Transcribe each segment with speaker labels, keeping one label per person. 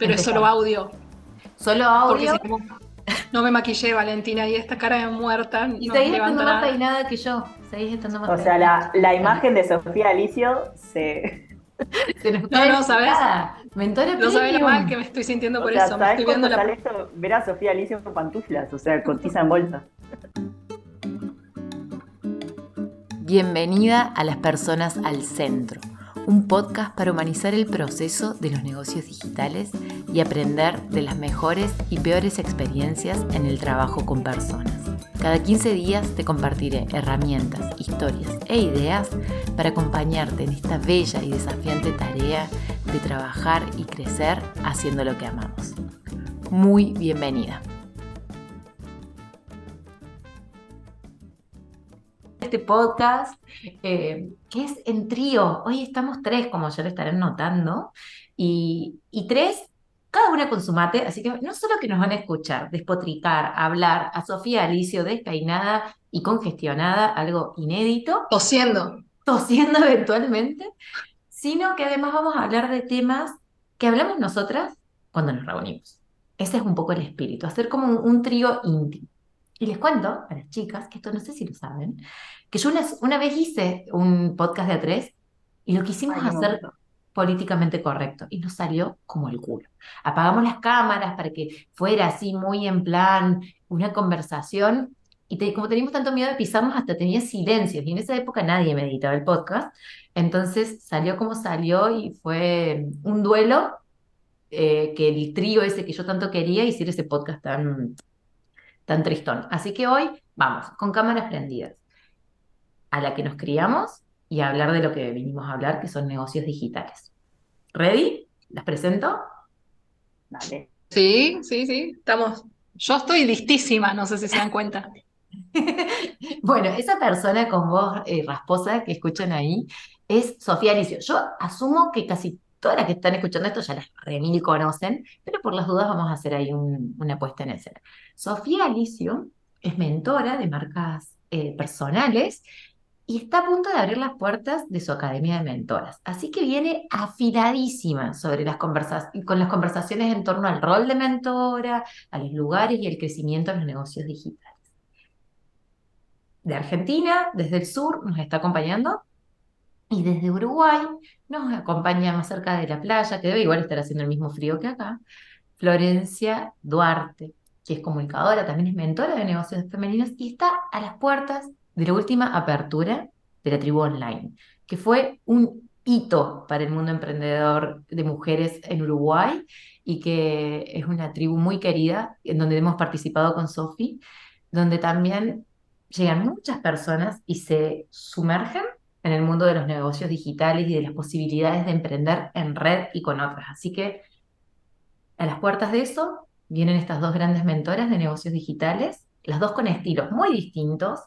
Speaker 1: pero es solo audio.
Speaker 2: Solo audio.
Speaker 1: no me maquillé, Valentina, y esta cara de muerta.
Speaker 2: Y no seguís estando más peinada que yo. Seguís estando más
Speaker 3: O sea, la, la, imagen de Sofía Alicio se.
Speaker 1: se nos no, no, ¿sabes?
Speaker 2: Mentora
Speaker 1: no sabes lo mal que me estoy sintiendo por eso.
Speaker 3: me estoy viendo la... esto? Ver a Sofía Alicio con pantuflas, o sea, con tiza en bolsa.
Speaker 2: Bienvenida a las personas al centro un podcast para humanizar el proceso de los negocios digitales y aprender de las mejores y peores experiencias en el trabajo con personas. Cada 15 días te compartiré herramientas, historias e ideas para acompañarte en esta bella y desafiante tarea de trabajar y crecer haciendo lo que amamos. Muy bienvenida. Este podcast eh, que es en trío. Hoy estamos tres, como ya lo estarán notando, y, tres, cada una con su mate, así que no solo que nos van a escuchar, despotricar, hablar a Sofía Alicio despeinada y congestionada, algo inédito.
Speaker 1: Tosiendo.
Speaker 2: Tosiendo eventualmente, sino que además vamos a hablar de temas que hablamos nosotras cuando nos reunimos. Ese es un poco el espíritu, hacer como un trío íntimo. Y les cuento a las chicas, que esto no sé si lo saben, que yo una, vez hice un podcast de A3 y lo quisimos hacer políticamente correcto y nos salió como el culo. Apagamos las cámaras para que fuera así muy en plan una conversación y como teníamos tanto miedo de pisarnos hasta tenía silencios y en esa época nadie me editaba el podcast. Entonces salió como salió y fue un duelo eh, que el trío ese que yo tanto quería hiciera ese podcast tan tan tristón. Así que hoy vamos, con cámaras prendidas, a la que nos criamos y a hablar de lo que vinimos a hablar, que son negocios digitales. ¿Ready? ¿Las presento?
Speaker 1: Dale. Sí, sí, sí, estamos. Yo estoy listísima, no sé si se dan cuenta.
Speaker 2: bueno, esa persona con voz eh, rasposa que escuchan ahí es Sofía Alicio. Yo asumo que casi todas las que están escuchando esto ya las remil conocen, pero por las dudas vamos a hacer ahí una puesta en escena. Sofía Alicio es mentora de marcas eh, personales y está a punto de abrir las puertas de su academia de mentoras. Así que viene afiladísima sobre las conversaciones, con las conversaciones en torno al rol de mentora, a los lugares y el crecimiento de los negocios digitales. De Argentina, desde el sur, nos está acompañando y desde Uruguay nos acompaña más cerca de la playa, que debe igual estar haciendo el mismo frío que acá, Florencia Duarte, que es comunicadora, también es mentora de negocios femeninos y está a las puertas de la última apertura de la tribu online, que fue un hito para el mundo emprendedor de mujeres en Uruguay y que es una tribu muy querida, en donde hemos participado con Sofi, donde también llegan muchas personas y se sumergen en el mundo de los negocios digitales y de las posibilidades de emprender en red y con otras. Así que a las puertas de eso vienen estas dos grandes mentoras de negocios digitales, las dos con estilos muy distintos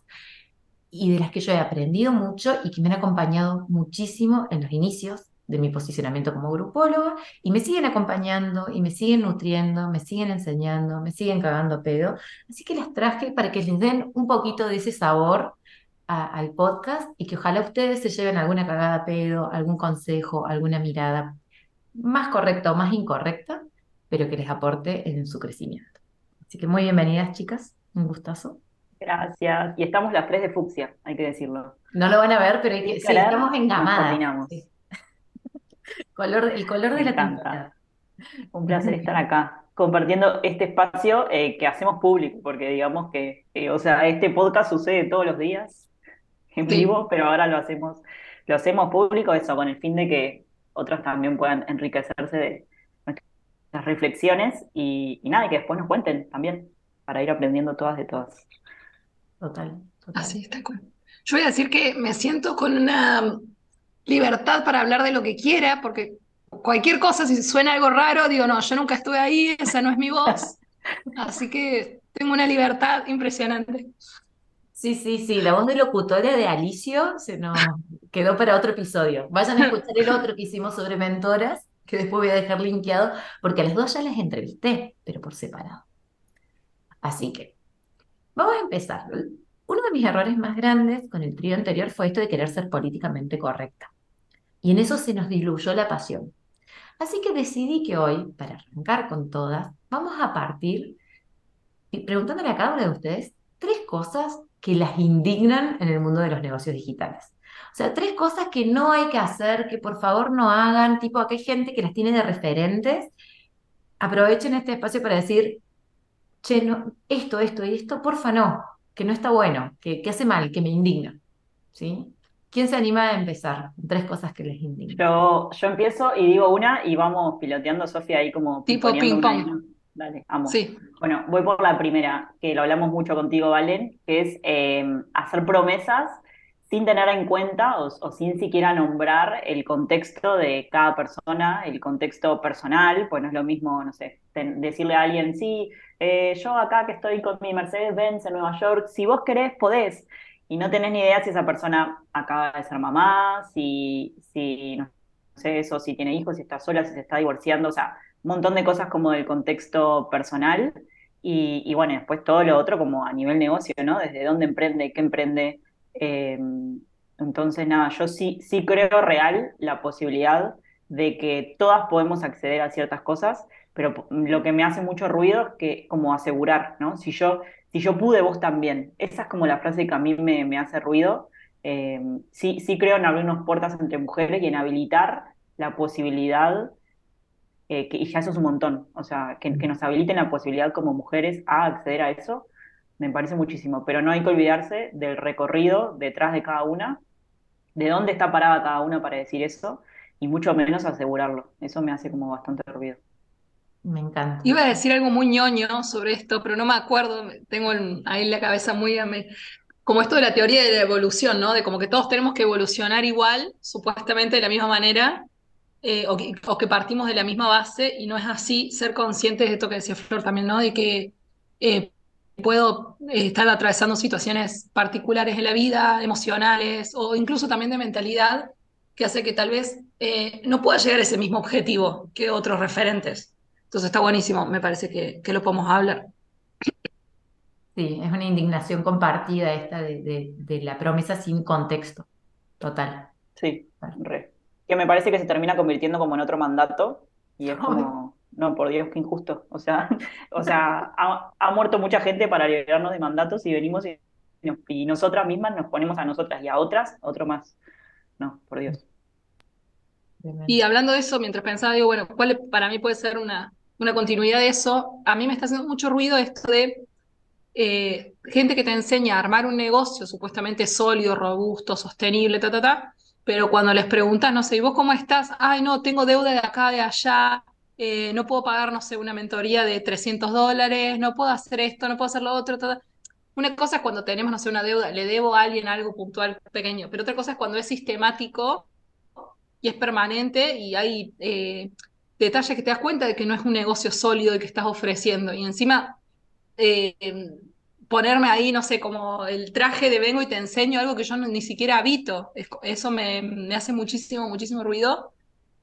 Speaker 2: y de las que yo he aprendido mucho y que me han acompañado muchísimo en los inicios de mi posicionamiento como grupóloga y me siguen acompañando y me siguen nutriendo, me siguen enseñando, me siguen cagando pedo. Así que las traje para que les den un poquito de ese sabor al podcast y que ojalá ustedes se lleven alguna cagada pedo, algún consejo, alguna mirada más correcta o más incorrecta, pero que les aporte en su crecimiento. Así que muy bienvenidas, chicas. Un gustazo.
Speaker 3: Gracias. Y estamos las tres de fucsia, hay que decirlo.
Speaker 2: No lo van a ver, pero hay que, sí, estamos engamadas. Color, el color de la tinta.
Speaker 3: Un placer estar acá compartiendo este espacio eh, que hacemos público, porque digamos que, eh, o sea, este podcast sucede todos los días en vivo, pero ahora lo hacemos, lo hacemos público, eso, con el fin de que otros también puedan enriquecerse de nuestras reflexiones y, nada, y que después nos cuenten también, para ir aprendiendo todas de todas.
Speaker 2: Total,
Speaker 1: Así está. Yo voy a decir que me siento con una libertad para hablar de lo que quiera, porque cualquier cosa, si suena algo raro, digo, no, yo nunca estuve ahí, esa no es mi voz. Así que tengo una libertad impresionante.
Speaker 2: Sí, sí, sí, la voz de locutora de Alicio se nos quedó para otro episodio. Vayan a escuchar el otro que hicimos sobre mentoras, que después voy a dejar linkeado, porque a las dos ya las entrevisté, pero por separado. Así que, vamos a empezar. Uno de mis errores más grandes con el trío anterior fue esto de querer ser políticamente correcta. Y en eso se nos diluyó la pasión. Así que decidí que hoy, para arrancar con todas, vamos a partir preguntándole a cada una de ustedes tres cosas que las indignan en el mundo de los negocios digitales. O sea, tres cosas que no hay que hacer, que por favor no hagan, tipo, aquí hay gente que las tiene de referentes. Aprovechen este espacio para decir, che, no, esto, esto y esto, porfa no, que no está bueno, que, que hace mal, que me indigna. ¿Sí? ¿Quién se anima a empezar? Tres cosas que les indignan.
Speaker 3: Yo, yo empiezo y digo una y vamos piloteando, Sofía, ahí como...
Speaker 1: Tipo ping-pong.
Speaker 3: Dale, amo.
Speaker 1: Sí.
Speaker 3: Bueno, voy por la primera, que lo hablamos mucho contigo, Valen, que es eh, hacer promesas sin tener en cuenta o, sin siquiera nombrar el contexto de cada persona, el contexto personal, pues no es lo mismo, no sé, decirle a alguien, sí, eh, yo acá que estoy con mi Mercedes-Benz en Nueva York, si vos querés, podés y no tenés ni idea si esa persona acaba de ser mamá, si, si no sé eso, si tiene hijos, si está sola, si se está divorciando, o sea, un montón de cosas como del contexto personal y, bueno, después todo lo otro como a nivel negocio, ¿no? Desde dónde emprende, qué emprende. Eh, entonces, nada, yo sí, sí creo real la posibilidad de que todas podemos acceder a ciertas cosas, pero lo que me hace mucho ruido es que como asegurar, ¿no? Si yo si yo pude, vos también. Esa es como la frase que a mí me, hace ruido. Eh, sí, sí creo en abrir unas puertas entre mujeres y en habilitar la posibilidad, eh, que, y ya eso es un montón, o sea, que, nos habiliten la posibilidad como mujeres a acceder a eso, me parece muchísimo, pero no hay que olvidarse del recorrido detrás de cada una, de dónde está parada cada una para decir eso, y mucho menos asegurarlo. Eso me hace como bastante ruido.
Speaker 2: Me encanta.
Speaker 1: Iba a decir algo muy ñoño sobre esto, pero no me acuerdo. Tengo ahí la cabeza muy. Como esto de la teoría de la evolución, ¿no? De como que todos tenemos que evolucionar igual, supuestamente de la misma manera, eh, o, que, partimos de la misma base, y no es así. Ser conscientes de esto que decía Flor también, ¿no? De que eh, puedo eh, estar atravesando situaciones particulares en la vida, emocionales, o incluso también de mentalidad, que hace que tal vez no pueda llegar a ese mismo objetivo que otros referentes. Entonces está buenísimo, me parece que, lo podemos hablar.
Speaker 2: Sí, es una indignación compartida esta de, la promesa sin contexto. Total.
Speaker 3: Sí, re. Que me parece que se termina convirtiendo como en otro mandato y es como, no, por Dios, qué injusto. O sea, o sea ha, muerto mucha gente para liberarnos de mandatos y venimos y, y nosotras mismas nos ponemos a nosotras y a otras, otro más. No, por Dios.
Speaker 1: Y hablando de eso, mientras pensaba, digo, bueno, ¿cuál para mí puede ser una, una continuidad de eso, a mí me está haciendo mucho ruido esto de eh, gente que te enseña a armar un negocio supuestamente sólido, robusto, sostenible, ta, ta, ta, pero cuando les preguntas, no sé, ¿y vos cómo estás? Ay, no, tengo deuda de acá, de allá, eh, no puedo pagar, no sé, una mentoría de 300 dólares, no puedo hacer esto, no puedo hacer lo otro, ta, Una cosa es cuando tenemos, no sé, una deuda, le debo a alguien algo puntual pequeño, pero otra cosa es cuando es sistemático y es permanente y hay eh, detalle que te das cuenta de que no es un negocio sólido el que estás ofreciendo. Y encima eh, ponerme ahí, no sé, como el traje de vengo y te enseño algo que yo ni siquiera habito. eso me, hace muchísimo, muchísimo ruido.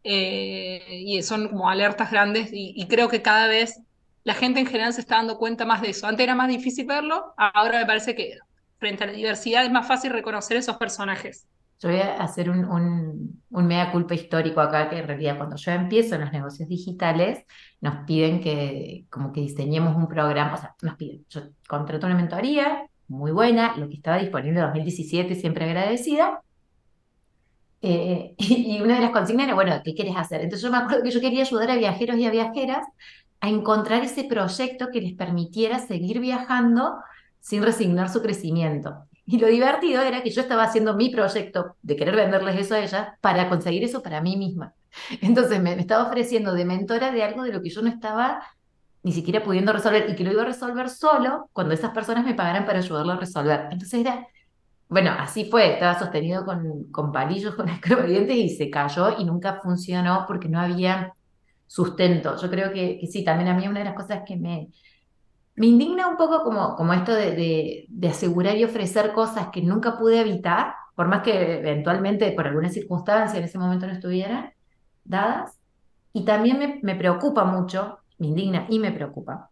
Speaker 1: Eh, y son como alertas grandes y, creo que cada vez la gente en general se está dando cuenta más de eso. Antes era más difícil verlo, ahora me parece que frente a la diversidad es más fácil reconocer esos personajes.
Speaker 2: Yo voy a hacer un, mea culpa histórico acá, que en realidad cuando yo empiezo en los negocios digitales, nos piden que como que diseñemos un programa, o sea, nos piden, yo contrato una mentoría muy buena, lo que estaba disponible en 2017, siempre agradecida, eh, y, una de las consignas era, bueno, ¿qué quieres hacer? Entonces yo me acuerdo que yo quería ayudar a viajeros y a viajeras a encontrar ese proyecto que les permitiera seguir viajando sin resignar su crecimiento. Y lo divertido era que yo estaba haciendo mi proyecto de querer venderles eso a ellas para conseguir eso para mí misma. Entonces me, estaba ofreciendo de mentora de algo de lo que yo no estaba ni siquiera pudiendo resolver y que lo iba a resolver solo cuando esas personas me pagaran para ayudarlo a resolver. Entonces era, bueno, así fue, estaba sostenido con, con palillos, con escarbadientes y se cayó y nunca funcionó porque no había sustento. Yo creo que, que sí, también a mí una de las cosas que me, me indigna un poco como, como esto de, asegurar y ofrecer cosas que nunca pude evitar, por más que eventualmente por alguna circunstancia en ese momento no estuvieran dadas. Y también me, preocupa mucho, me indigna y me preocupa,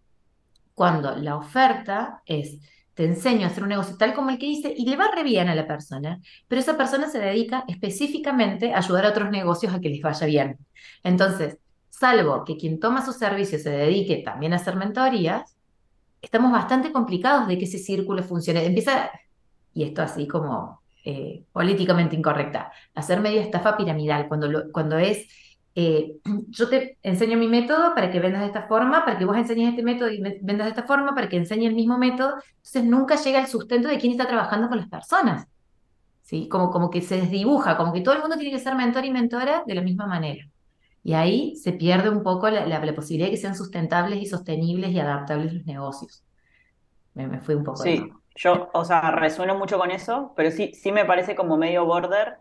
Speaker 2: cuando la oferta es, te enseño a hacer un negocio tal como el que hice y le va re bien a la persona, pero esa persona se dedica específicamente a ayudar a otros negocios a que les vaya bien. Entonces, salvo que quien toma su servicio se dedique también a hacer mentorías, estamos bastante complicados de que ese círculo funcione. Empieza, y esto así como eh, políticamente incorrecta, hacer media estafa piramidal, cuando, cuando es, eh, yo te enseño mi método para que vendas de esta forma, para que vos enseñes este método y vendas de esta forma, para que enseñe el mismo método, entonces nunca llega el sustento de quién está trabajando con las personas. ¿Sí? Como, como que se desdibuja, como que todo el mundo tiene que ser mentor y mentora de la misma manera. Y ahí se pierde un poco la, la, posibilidad de que sean sustentables y sostenibles y adaptables los negocios. Me, me fui un poco.
Speaker 3: Sí, yo, o sea, resueno mucho con eso, pero sí, sí me parece como medio border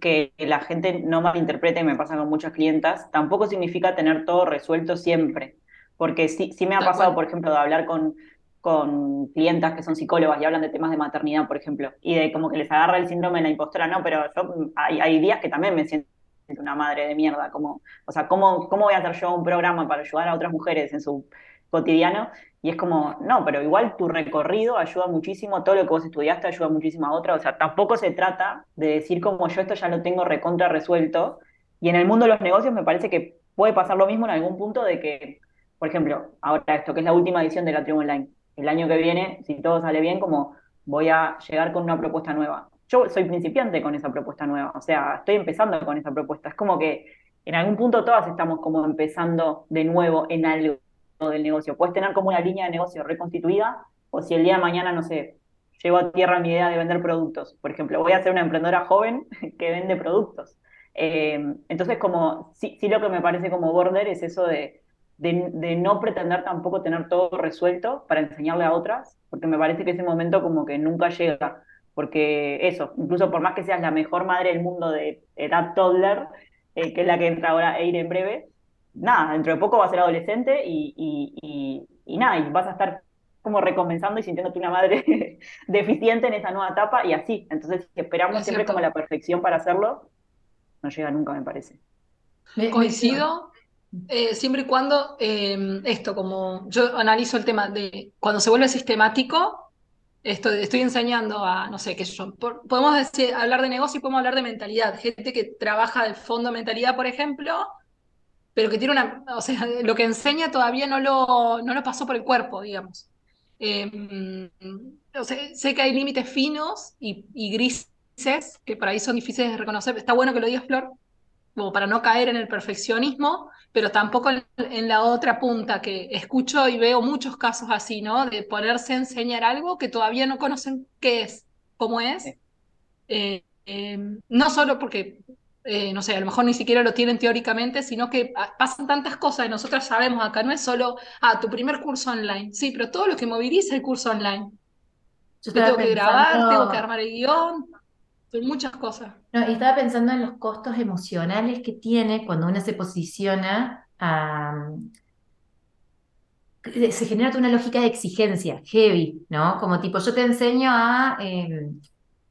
Speaker 3: que la gente no malinterprete, y me pasa con muchas clientas, tampoco significa tener todo resuelto siempre. Porque sí, sí me ha pasado, por ejemplo, de hablar con, con clientas que son psicólogas y hablan de temas de maternidad, por ejemplo, y de como que les agarra el síndrome de la impostora, no, pero yo hay, hay días que también me siento una madre de mierda, como, o sea, ¿cómo, ¿cómo voy a hacer yo un programa para ayudar a otras mujeres en su cotidiano? Y es como, no, pero igual tu recorrido ayuda muchísimo, todo lo que vos estudiaste ayuda muchísimo a otra, o sea, tampoco se trata de decir como yo esto ya lo tengo recontra resuelto, y en el mundo de los negocios me parece que puede pasar lo mismo en algún punto de que, por ejemplo, ahora esto, que es la última edición de la Tribu Online, el año que viene, si todo sale bien, como voy a llegar con una propuesta nueva yo soy principiante con esa propuesta nueva, o sea, estoy empezando con esa propuesta. Es como que en algún punto todas estamos como empezando de nuevo en algo del negocio. Puedes tener como una línea de negocio reconstituida, o si el día de mañana, no sé, llego a tierra mi idea de vender productos, por ejemplo, voy a ser una emprendedora joven que vende productos. Eh, entonces, como sí, sí lo que me parece como border es eso de, de, no pretender tampoco tener todo resuelto para enseñarle a otras, porque me parece que ese momento como que nunca llega porque eso, incluso por más que seas la mejor madre del mundo de edad toddler, eh, que es la que entra ahora a ir en breve, nada, dentro de poco va a ser adolescente y, y, y, nada, y vas a estar como recompensando y sintiéndote una madre deficiente en esa nueva etapa y así. Entonces, si esperamos siempre como la perfección para hacerlo, no llega nunca, me parece.
Speaker 1: Coincido, eh, siempre y cuando eh, esto, como yo analizo el tema de cuando se vuelve sistemático, esto, estoy enseñando a, no sé, qué yo, podemos decir, hablar de negocio y podemos hablar de mentalidad. Gente que trabaja de fondo mentalidad, por ejemplo, pero que tiene una, o sea, lo que enseña todavía no lo, no lo pasó por el cuerpo, digamos. Em, o sea, sé que hay límites finos y, y, grises, que por ahí son difíciles de reconocer. Está bueno que lo digas, Flor, como para no caer en el perfeccionismo, pero tampoco en, la otra punta, que escucho y veo muchos casos así, ¿no? De ponerse a enseñar algo que todavía no conocen qué es, cómo es. Eh, em, no solo porque, eh, no sé, a lo mejor ni siquiera lo tienen teóricamente, sino que pasan tantas cosas y nosotros sabemos acá, no es solo, ah, tu primer curso online, sí, pero todo lo que moviliza el curso online. Yo tengo que grabar, tengo que armar el guion, son muchas cosas.
Speaker 2: No, y estaba pensando en los costos emocionales que tiene cuando uno se posiciona a... Se genera una lógica de exigencia, heavy, ¿no? Como tipo, yo te enseño a em,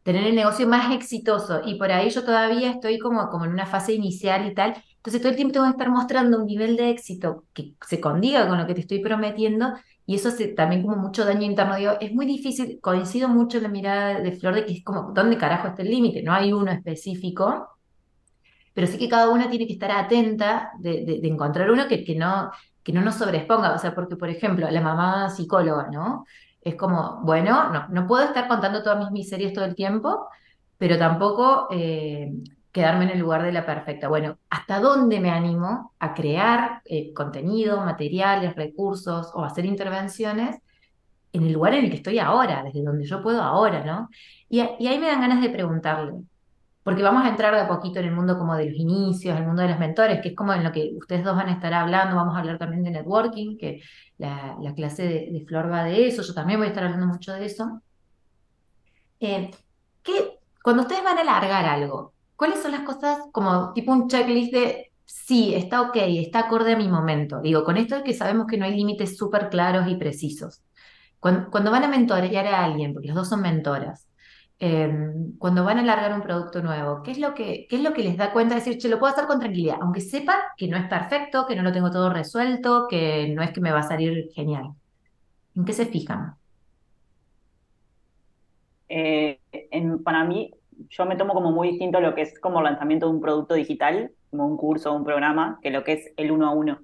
Speaker 2: tener el negocio más exitoso y por ahí yo todavía estoy como en una fase inicial y tal. Entonces todo el tiempo tengo que estar mostrando un nivel de éxito que se condiga con lo que te estoy prometiendo y eso hace también como mucho daño interno. Digo, es muy difícil, coincido mucho en la mirada de Flor de que es como, ¿dónde carajo está el límite? No hay uno específico, pero sí que cada una tiene que estar atenta de, encontrar uno que, que, no, que no nos sobreexponga. O sea, porque, por ejemplo, la mamá psicóloga, ¿no? Es como, bueno, no, no puedo estar contando todas mis miserias todo el tiempo, pero tampoco eh, quedarme en el lugar de la perfecta. Bueno, ¿hasta dónde me animo a crear eh, contenido, materiales, recursos o hacer intervenciones en el lugar en el que estoy ahora, desde donde yo puedo ahora, ¿no? Y, ahí me dan ganas de preguntarle, porque vamos a entrar de a poquito en el mundo como de los inicios, el mundo de los mentores, que es como en lo que ustedes dos van a estar hablando, vamos a hablar también de networking, que la, clase de, Flor va de eso, yo también voy a estar hablando mucho de eso. Eh, cuando ustedes van a alargar algo, ¿Cuáles son las cosas como tipo un checklist de sí, está ok, está acorde a mi momento? Digo, con esto es que sabemos que no hay límites súper claros y precisos. Cuando, van a mentorear a alguien, porque los dos son mentoras, em, cuando van a largar un producto nuevo, ¿qué es, lo que, ¿qué es lo que les da cuenta de decir, che, lo puedo hacer con tranquilidad, aunque sepa que no es perfecto, que no lo tengo todo resuelto, que no es que me va a salir genial? ¿En qué se fijan?
Speaker 3: Eh, para mí, yo me tomo como muy distinto lo que es como lanzamiento de un producto digital, como un curso o un programa, que lo que es el uno a uno.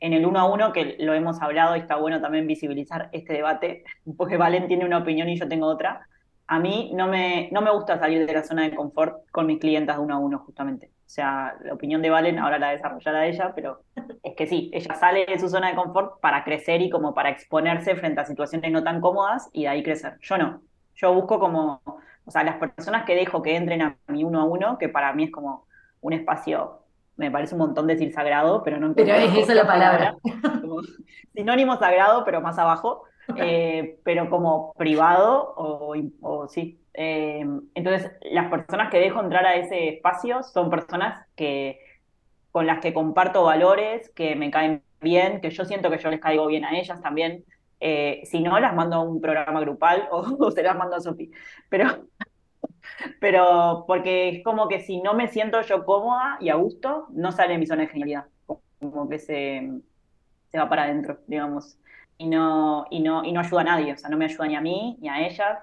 Speaker 3: En el uno a uno, que lo hemos hablado y está bueno también visibilizar este debate, porque Valen tiene una opinión y yo tengo otra. A mí no me, no me gusta salir de la zona de confort con mis clientas de uno a uno, justamente. O sea, la opinión de Valen ahora la desarrollará ella, pero es que sí, ella sale de su zona de confort para crecer y como para exponerse frente a situaciones no tan cómodas y de ahí crecer. Yo no. Yo busco como o sea, las personas que dejo que entren a mi uno a uno, que para mí es como un espacio, me parece un montón decir sagrado, pero no
Speaker 2: Pero es esa la palabra.
Speaker 3: sinónimo sagrado, pero más abajo, eh, pero como privado o, sí. Eh, entonces, las personas que dejo entrar a ese espacio son personas que con las que comparto valores, que me caen bien, que yo siento que yo les caigo bien a ellas también. Eh, si no, las mando a un programa grupal o, se las mando a Sofi. Pero, pero porque es como que si no me siento yo cómoda y a gusto, no sale mi zona de genialidad. Como que se, se va para adentro, digamos. Y no, y, no, y no ayuda a nadie, o sea, no me ayuda ni a mí ni a ellas.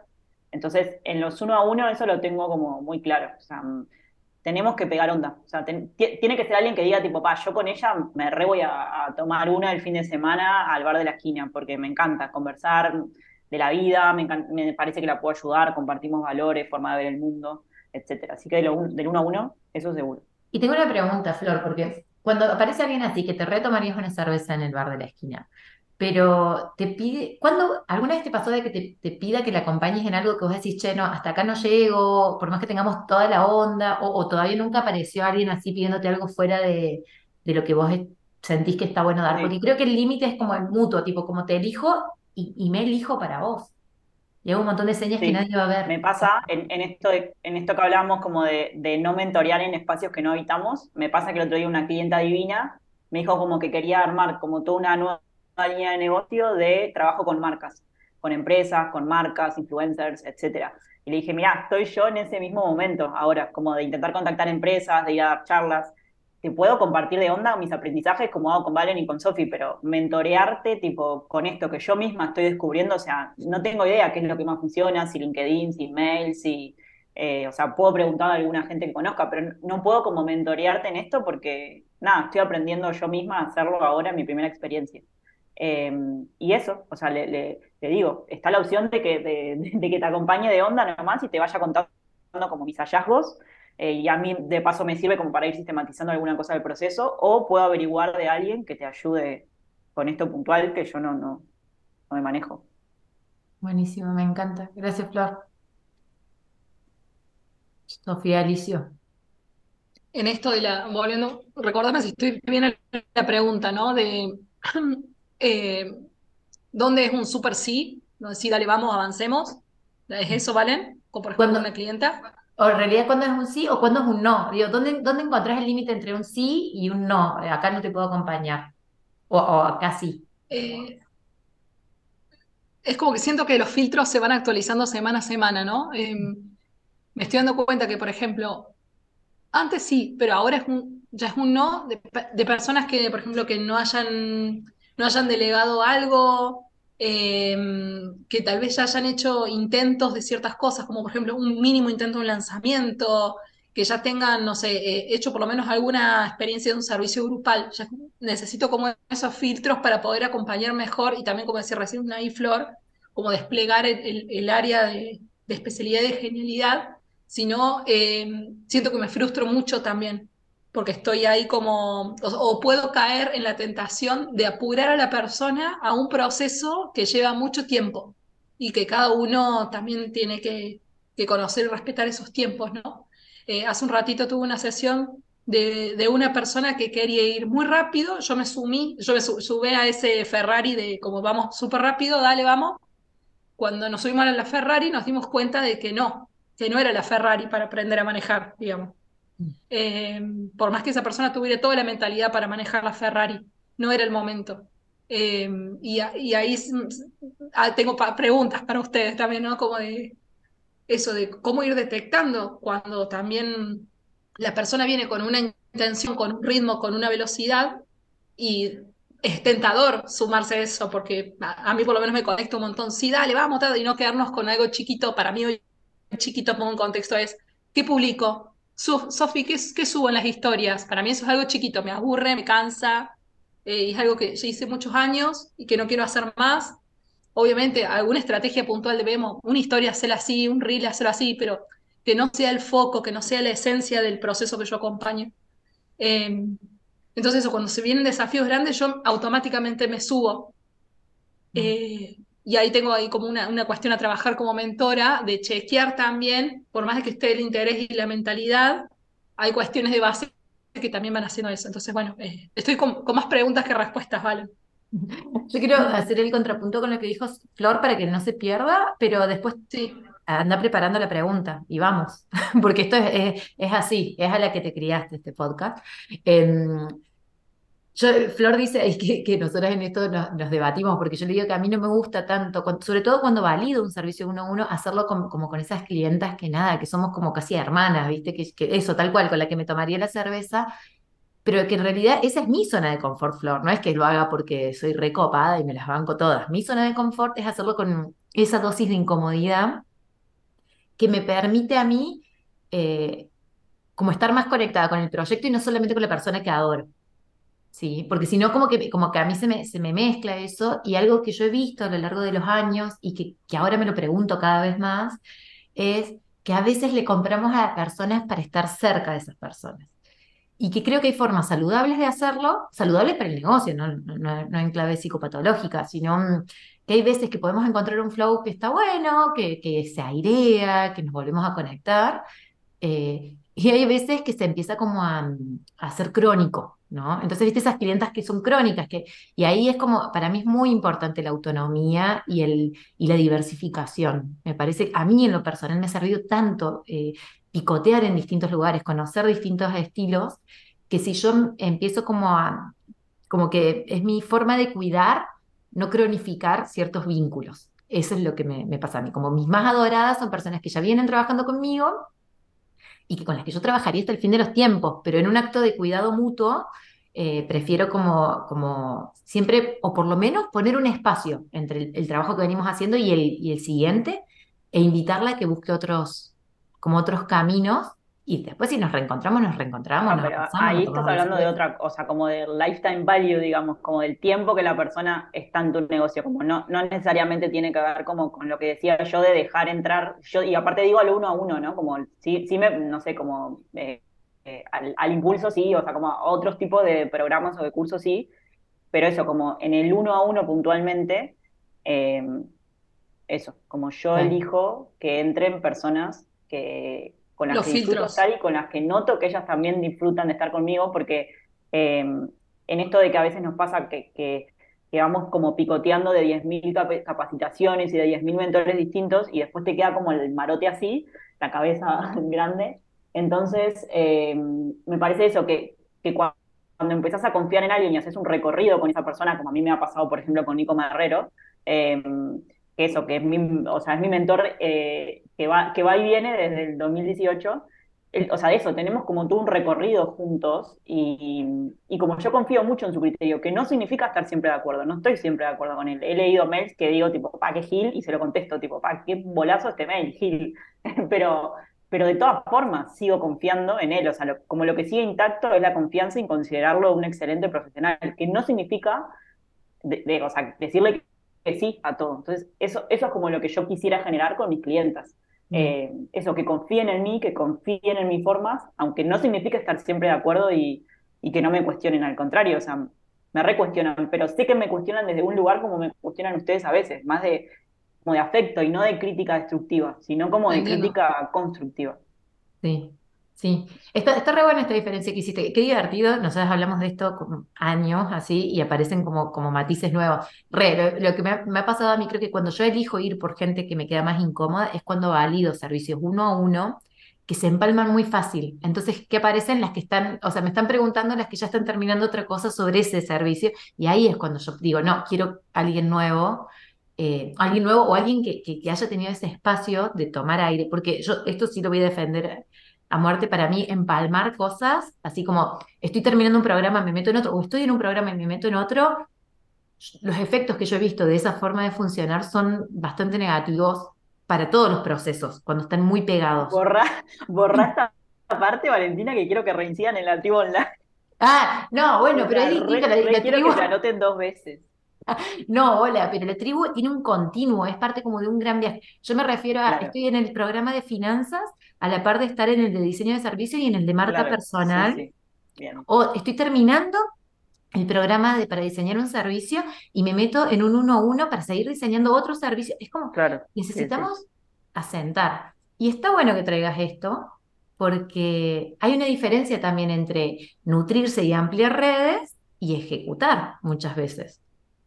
Speaker 3: Entonces, en los uno a uno eso lo tengo como muy claro. O sea, tenemos que pegar onda. O sea, tiene que ser alguien que diga, tipo, pa, yo con ella me re voy a, tomar una el fin de semana al bar de la esquina, porque me encanta conversar de la vida, me, me parece que la puedo ayudar, compartimos valores, forma de ver el mundo, etcétera. Así que de lo, del uno a uno, eso seguro.
Speaker 2: Y tengo una pregunta, Flor, porque cuando aparece alguien así que te retomarías una cerveza en el bar de la esquina, pero te pide, ¿cuándo, alguna vez te pasó de que te, pida que la acompañes en algo que vos decís, che, no, hasta acá no llego, por más que tengamos toda la onda, o, todavía nunca apareció alguien así pidiéndote algo fuera de, lo que vos sentís que está bueno dar? Porque creo que el límite es como el mutuo, tipo, como te elijo y, me elijo para vos. Y hay un montón de señas que nadie va a ver.
Speaker 3: Me pasa en, esto, en esto que hablamos como de, de no mentorear en espacios que no habitamos, me pasa que el otro día una clienta divina me dijo como que quería armar como toda una nueva línea de negocio de trabajo con marcas, con empresas, con marcas, influencers, etcétera. Y le dije, mira, estoy yo en ese mismo momento ahora, como de intentar contactar empresas, de ir a dar charlas. Te puedo compartir de onda mis aprendizajes como hago con Valen y con Sofi, pero mentorearte, tipo, con esto que yo misma estoy descubriendo, o sea, no tengo idea qué es lo que más funciona, si LinkedIn, si mail, si, eh, o sea, puedo preguntar a alguna gente que conozca, pero no puedo como mentorearte en esto porque, nada, estoy aprendiendo yo misma a hacerlo ahora en mi primera experiencia. Em, y eso, o sea, le, digo, está la opción de que, de, que te acompañe de onda nomás y te vaya contando como mis hallazgos. Eh, y a mí de paso me sirve como para ir sistematizando alguna cosa del proceso, o puedo averiguar de alguien que te ayude con esto puntual que yo no, no, no me manejo.
Speaker 2: Buenísimo, me encanta. Gracias, Flor. Sofía Alicio.
Speaker 1: En esto de la, volviendo, recordame si estoy bien en la pregunta, ¿no? De eh, ¿Dónde es un super sí? Donde sí, dale, vamos, avancemos. ¿Es eso, Valen? Como por ejemplo una clienta.
Speaker 2: O en realidad, ¿cuándo es un sí o cuándo es un no? Digo, ¿dónde, dónde encontrás el límite entre un sí y un no? Acá no te puedo acompañar. O, acá sí.
Speaker 1: Eh, es como que siento que los filtros se van actualizando semana a semana, ¿no? Eh, me estoy dando cuenta que, por ejemplo, antes sí, pero ahora es un, ya es un no de, de personas que, por ejemplo, que no hayan no hayan delegado algo, em, que tal vez ya hayan hecho intentos de ciertas cosas, como por ejemplo un mínimo intento de un lanzamiento, que ya tengan, no sé, eh, hecho por lo menos alguna experiencia de un servicio grupal. Ya necesito como esos filtros para poder acompañar mejor y también, como decía recién una Flor, como desplegar el, área de, especialidad de genialidad, sino em, siento que me frustro mucho también porque estoy ahí como, o, puedo caer en la tentación de apurar a la persona a un proceso que lleva mucho tiempo y que cada uno también tiene que, conocer y respetar esos tiempos, ¿no? Eh, hace un ratito tuve una sesión de, una persona que quería ir muy rápido, yo me sumí, yo me subí a ese Ferrari de como vamos súper rápido, dale, vamos. Cuando nos subimos a la Ferrari nos dimos cuenta de que no, que no era la Ferrari para aprender a manejar, digamos. Eh, por más que esa persona tuviera toda la mentalidad para manejar la Ferrari, no era el momento. Eh, y, ahí ah, tengo preguntas para ustedes también, ¿no? Como de eso, de cómo ir detectando cuando también la persona viene con una intención, con un ritmo, con una velocidad y es tentador sumarse a eso, porque a, mí por lo menos me conecto un montón. Sí, dale, vamos, y no quedarnos con algo chiquito. Para mí hoy chiquito, pongo un contexto, es, ¿qué publico? Sofi, ¿qué, ¿qué, subo en las historias? Para mí eso es algo chiquito, me aburre, me cansa, eh, y es algo que yo hice muchos años y que no quiero hacer más. Obviamente, alguna estrategia puntual debemos, una historia hacerla así, un reel hacerlo así, pero que no sea el foco, que no sea la esencia del proceso que yo acompaño. Em, entonces, cuando se vienen desafíos grandes, yo automáticamente me subo. Mm. Eh, y ahí tengo ahí como una, una, cuestión a trabajar como mentora, de chequear también, por más de que esté el interés y la mentalidad, hay cuestiones de base que también van haciendo eso. Entonces, bueno, eh, estoy con, más preguntas que respuestas, ¿vale?
Speaker 2: Yo quiero hacer el contrapunto con lo que dijo Flor para que no se pierda, pero después sí. anda preparando la pregunta y vamos, porque esto es, es, así, es a la que te criaste este podcast. Em, Flor dice que, que nosotros en esto nos, debatimos, porque yo le digo que a mí no me gusta tanto, sobre todo cuando valido un servicio uno a uno, hacerlo como, con esas clientas que nada, que somos como casi hermanas, ¿viste? Que, que, eso, tal cual, con la que me tomaría la cerveza, pero que en realidad esa es mi zona de confort, Flor, no es que lo haga porque soy recopada y me las banco todas. Mi zona de confort es hacerlo con esa dosis de incomodidad que me permite a mí eh, como estar más conectada con el proyecto y no solamente con la persona que adoro. Sí, porque si no, como que, como que a mí se me, se me mezcla eso y algo que yo he visto a lo largo de los años y que, que ahora me lo pregunto cada vez más, es que a veces le compramos a personas para estar cerca de esas personas. Y que creo que hay formas saludables de hacerlo, saludables para el negocio, no, no, en clave psicopatológica, sino mm, que hay veces que podemos encontrar un flow que está bueno, que, que se airea, que nos volvemos a conectar, eh, y hay veces que se empieza como a, a hacer crónico, ¿no? Entonces, viste esas clientas que son crónicas, que, y ahí es como, para mí es muy importante la autonomía y, el, y la diversificación. Me parece, a mí en lo personal me ha servido tanto eh, picotear en distintos lugares, conocer distintos estilos, que si yo empiezo como a, como que es mi forma de cuidar, no cronificar ciertos vínculos. Eso es lo que me, me pasa a mí. Como mis más adoradas son personas que ya vienen trabajando conmigo y que con las que yo trabajaría hasta el fin de los tiempos, pero en un acto de cuidado mutuo, eh, prefiero como, como siempre, o por lo menos poner un espacio entre el, trabajo que venimos haciendo y el, y el siguiente, e invitarla a que busque otros, como otros caminos y después si nos reencontramos, nos reencontramos.
Speaker 3: ahí estás hablando de otra cosa, como del lifetime value, digamos, como del tiempo que la persona está en tu negocio, como no, no necesariamente tiene que ver como con lo que decía yo de dejar entrar, yo, y aparte digo al uno a uno, ¿no? Como sí, sí me, no sé, como eh, eh, al, impulso sí, o sea, como otros tipos de programas o de cursos sí, pero eso, como en el uno a uno puntualmente, eh, eso, como yo elijo que entren personas que con las que disfruto estar y con las que noto que ellas también disfrutan de estar conmigo, porque em, en esto de que a veces nos pasa que, que, vamos como picoteando de 10.000 capacitaciones y de 10.000 mentores distintos y después te queda como el marote así, la cabeza grande. Entonces, em, me parece eso, que, que cuando empezás a confiar en alguien y haces un recorrido con esa persona, como a mí me ha pasado, por ejemplo, con Nico Marrero, eh, que eso, que es mi, o sea, es mi mentor eh, que, va, que va y viene desde el 2018. o sea, eso, tenemos como todo un recorrido juntos y, y, como yo confío mucho en su criterio, que no significa estar siempre de acuerdo, no estoy siempre de acuerdo con él. He leído mails que digo tipo, pa, qué Gil, y se lo contesto, tipo, pa, qué bolazo este mail, Gil. pero, pero de todas formas sigo confiando en él, o sea, como lo que sigue intacto es la confianza y considerarlo un excelente profesional, que no significa, de, o sea, decirle que sí a todo. Entonces, eso, eso es como lo que yo quisiera generar con mis clientas. Mm. Eh, eso, que confíen en mí, que confíen en mis formas, aunque no significa estar siempre de acuerdo y, y que no me cuestionen, al contrario, o sea, me recuestionan, pero sé que me cuestionan desde un lugar como me cuestionan ustedes a veces, más de, como de afecto y no de crítica destructiva, sino como de crítica constructiva.
Speaker 2: Sí, Sí, está, está re buena esta diferencia que hiciste. Qué divertido, nosotros hablamos de esto como años así y aparecen como, como matices nuevos. Re, lo, que me ha, pasado a mí, creo que cuando yo elijo ir por gente que me queda más incómoda es cuando valido servicios uno a uno que se empalman muy fácil. Entonces, ¿qué aparecen las que están, o sea, me están preguntando las que ya están terminando otra cosa sobre ese servicio y ahí es cuando yo digo, no, quiero alguien nuevo. Eh, alguien nuevo o alguien que, que, que haya tenido ese espacio de tomar aire, porque yo esto sí lo voy a defender a muerte para mí empalmar cosas, así como estoy terminando un programa, me meto en otro, o estoy en un programa y me meto en otro, los efectos que yo he visto de esa forma de funcionar son bastante negativos para todos los procesos, cuando están muy pegados.
Speaker 3: Borra, borra esta parte, Valentina, que quiero que reincidan en la tribu online.
Speaker 2: Ah, no, bueno, pero es distinto. La, la
Speaker 3: quiero
Speaker 2: tribu...
Speaker 3: que la anoten dos veces.
Speaker 2: No, hola, pero la tribu tiene un continuo, es parte como de un gran viaje. Yo me refiero a,
Speaker 3: Claro.
Speaker 2: estoy en el programa de finanzas, a la par de estar en el de diseño de servicios y en el de marca
Speaker 3: Claro,
Speaker 2: personal,
Speaker 3: sí. Bien.
Speaker 2: o estoy terminando el programa de, para diseñar un servicio y me meto en un uno a uno para seguir diseñando otro servicio. Es como,
Speaker 3: Claro. sí, sí.
Speaker 2: necesitamos asentar. Y está bueno que traigas esto, porque hay una diferencia también entre nutrirse y ampliar redes y ejecutar muchas veces.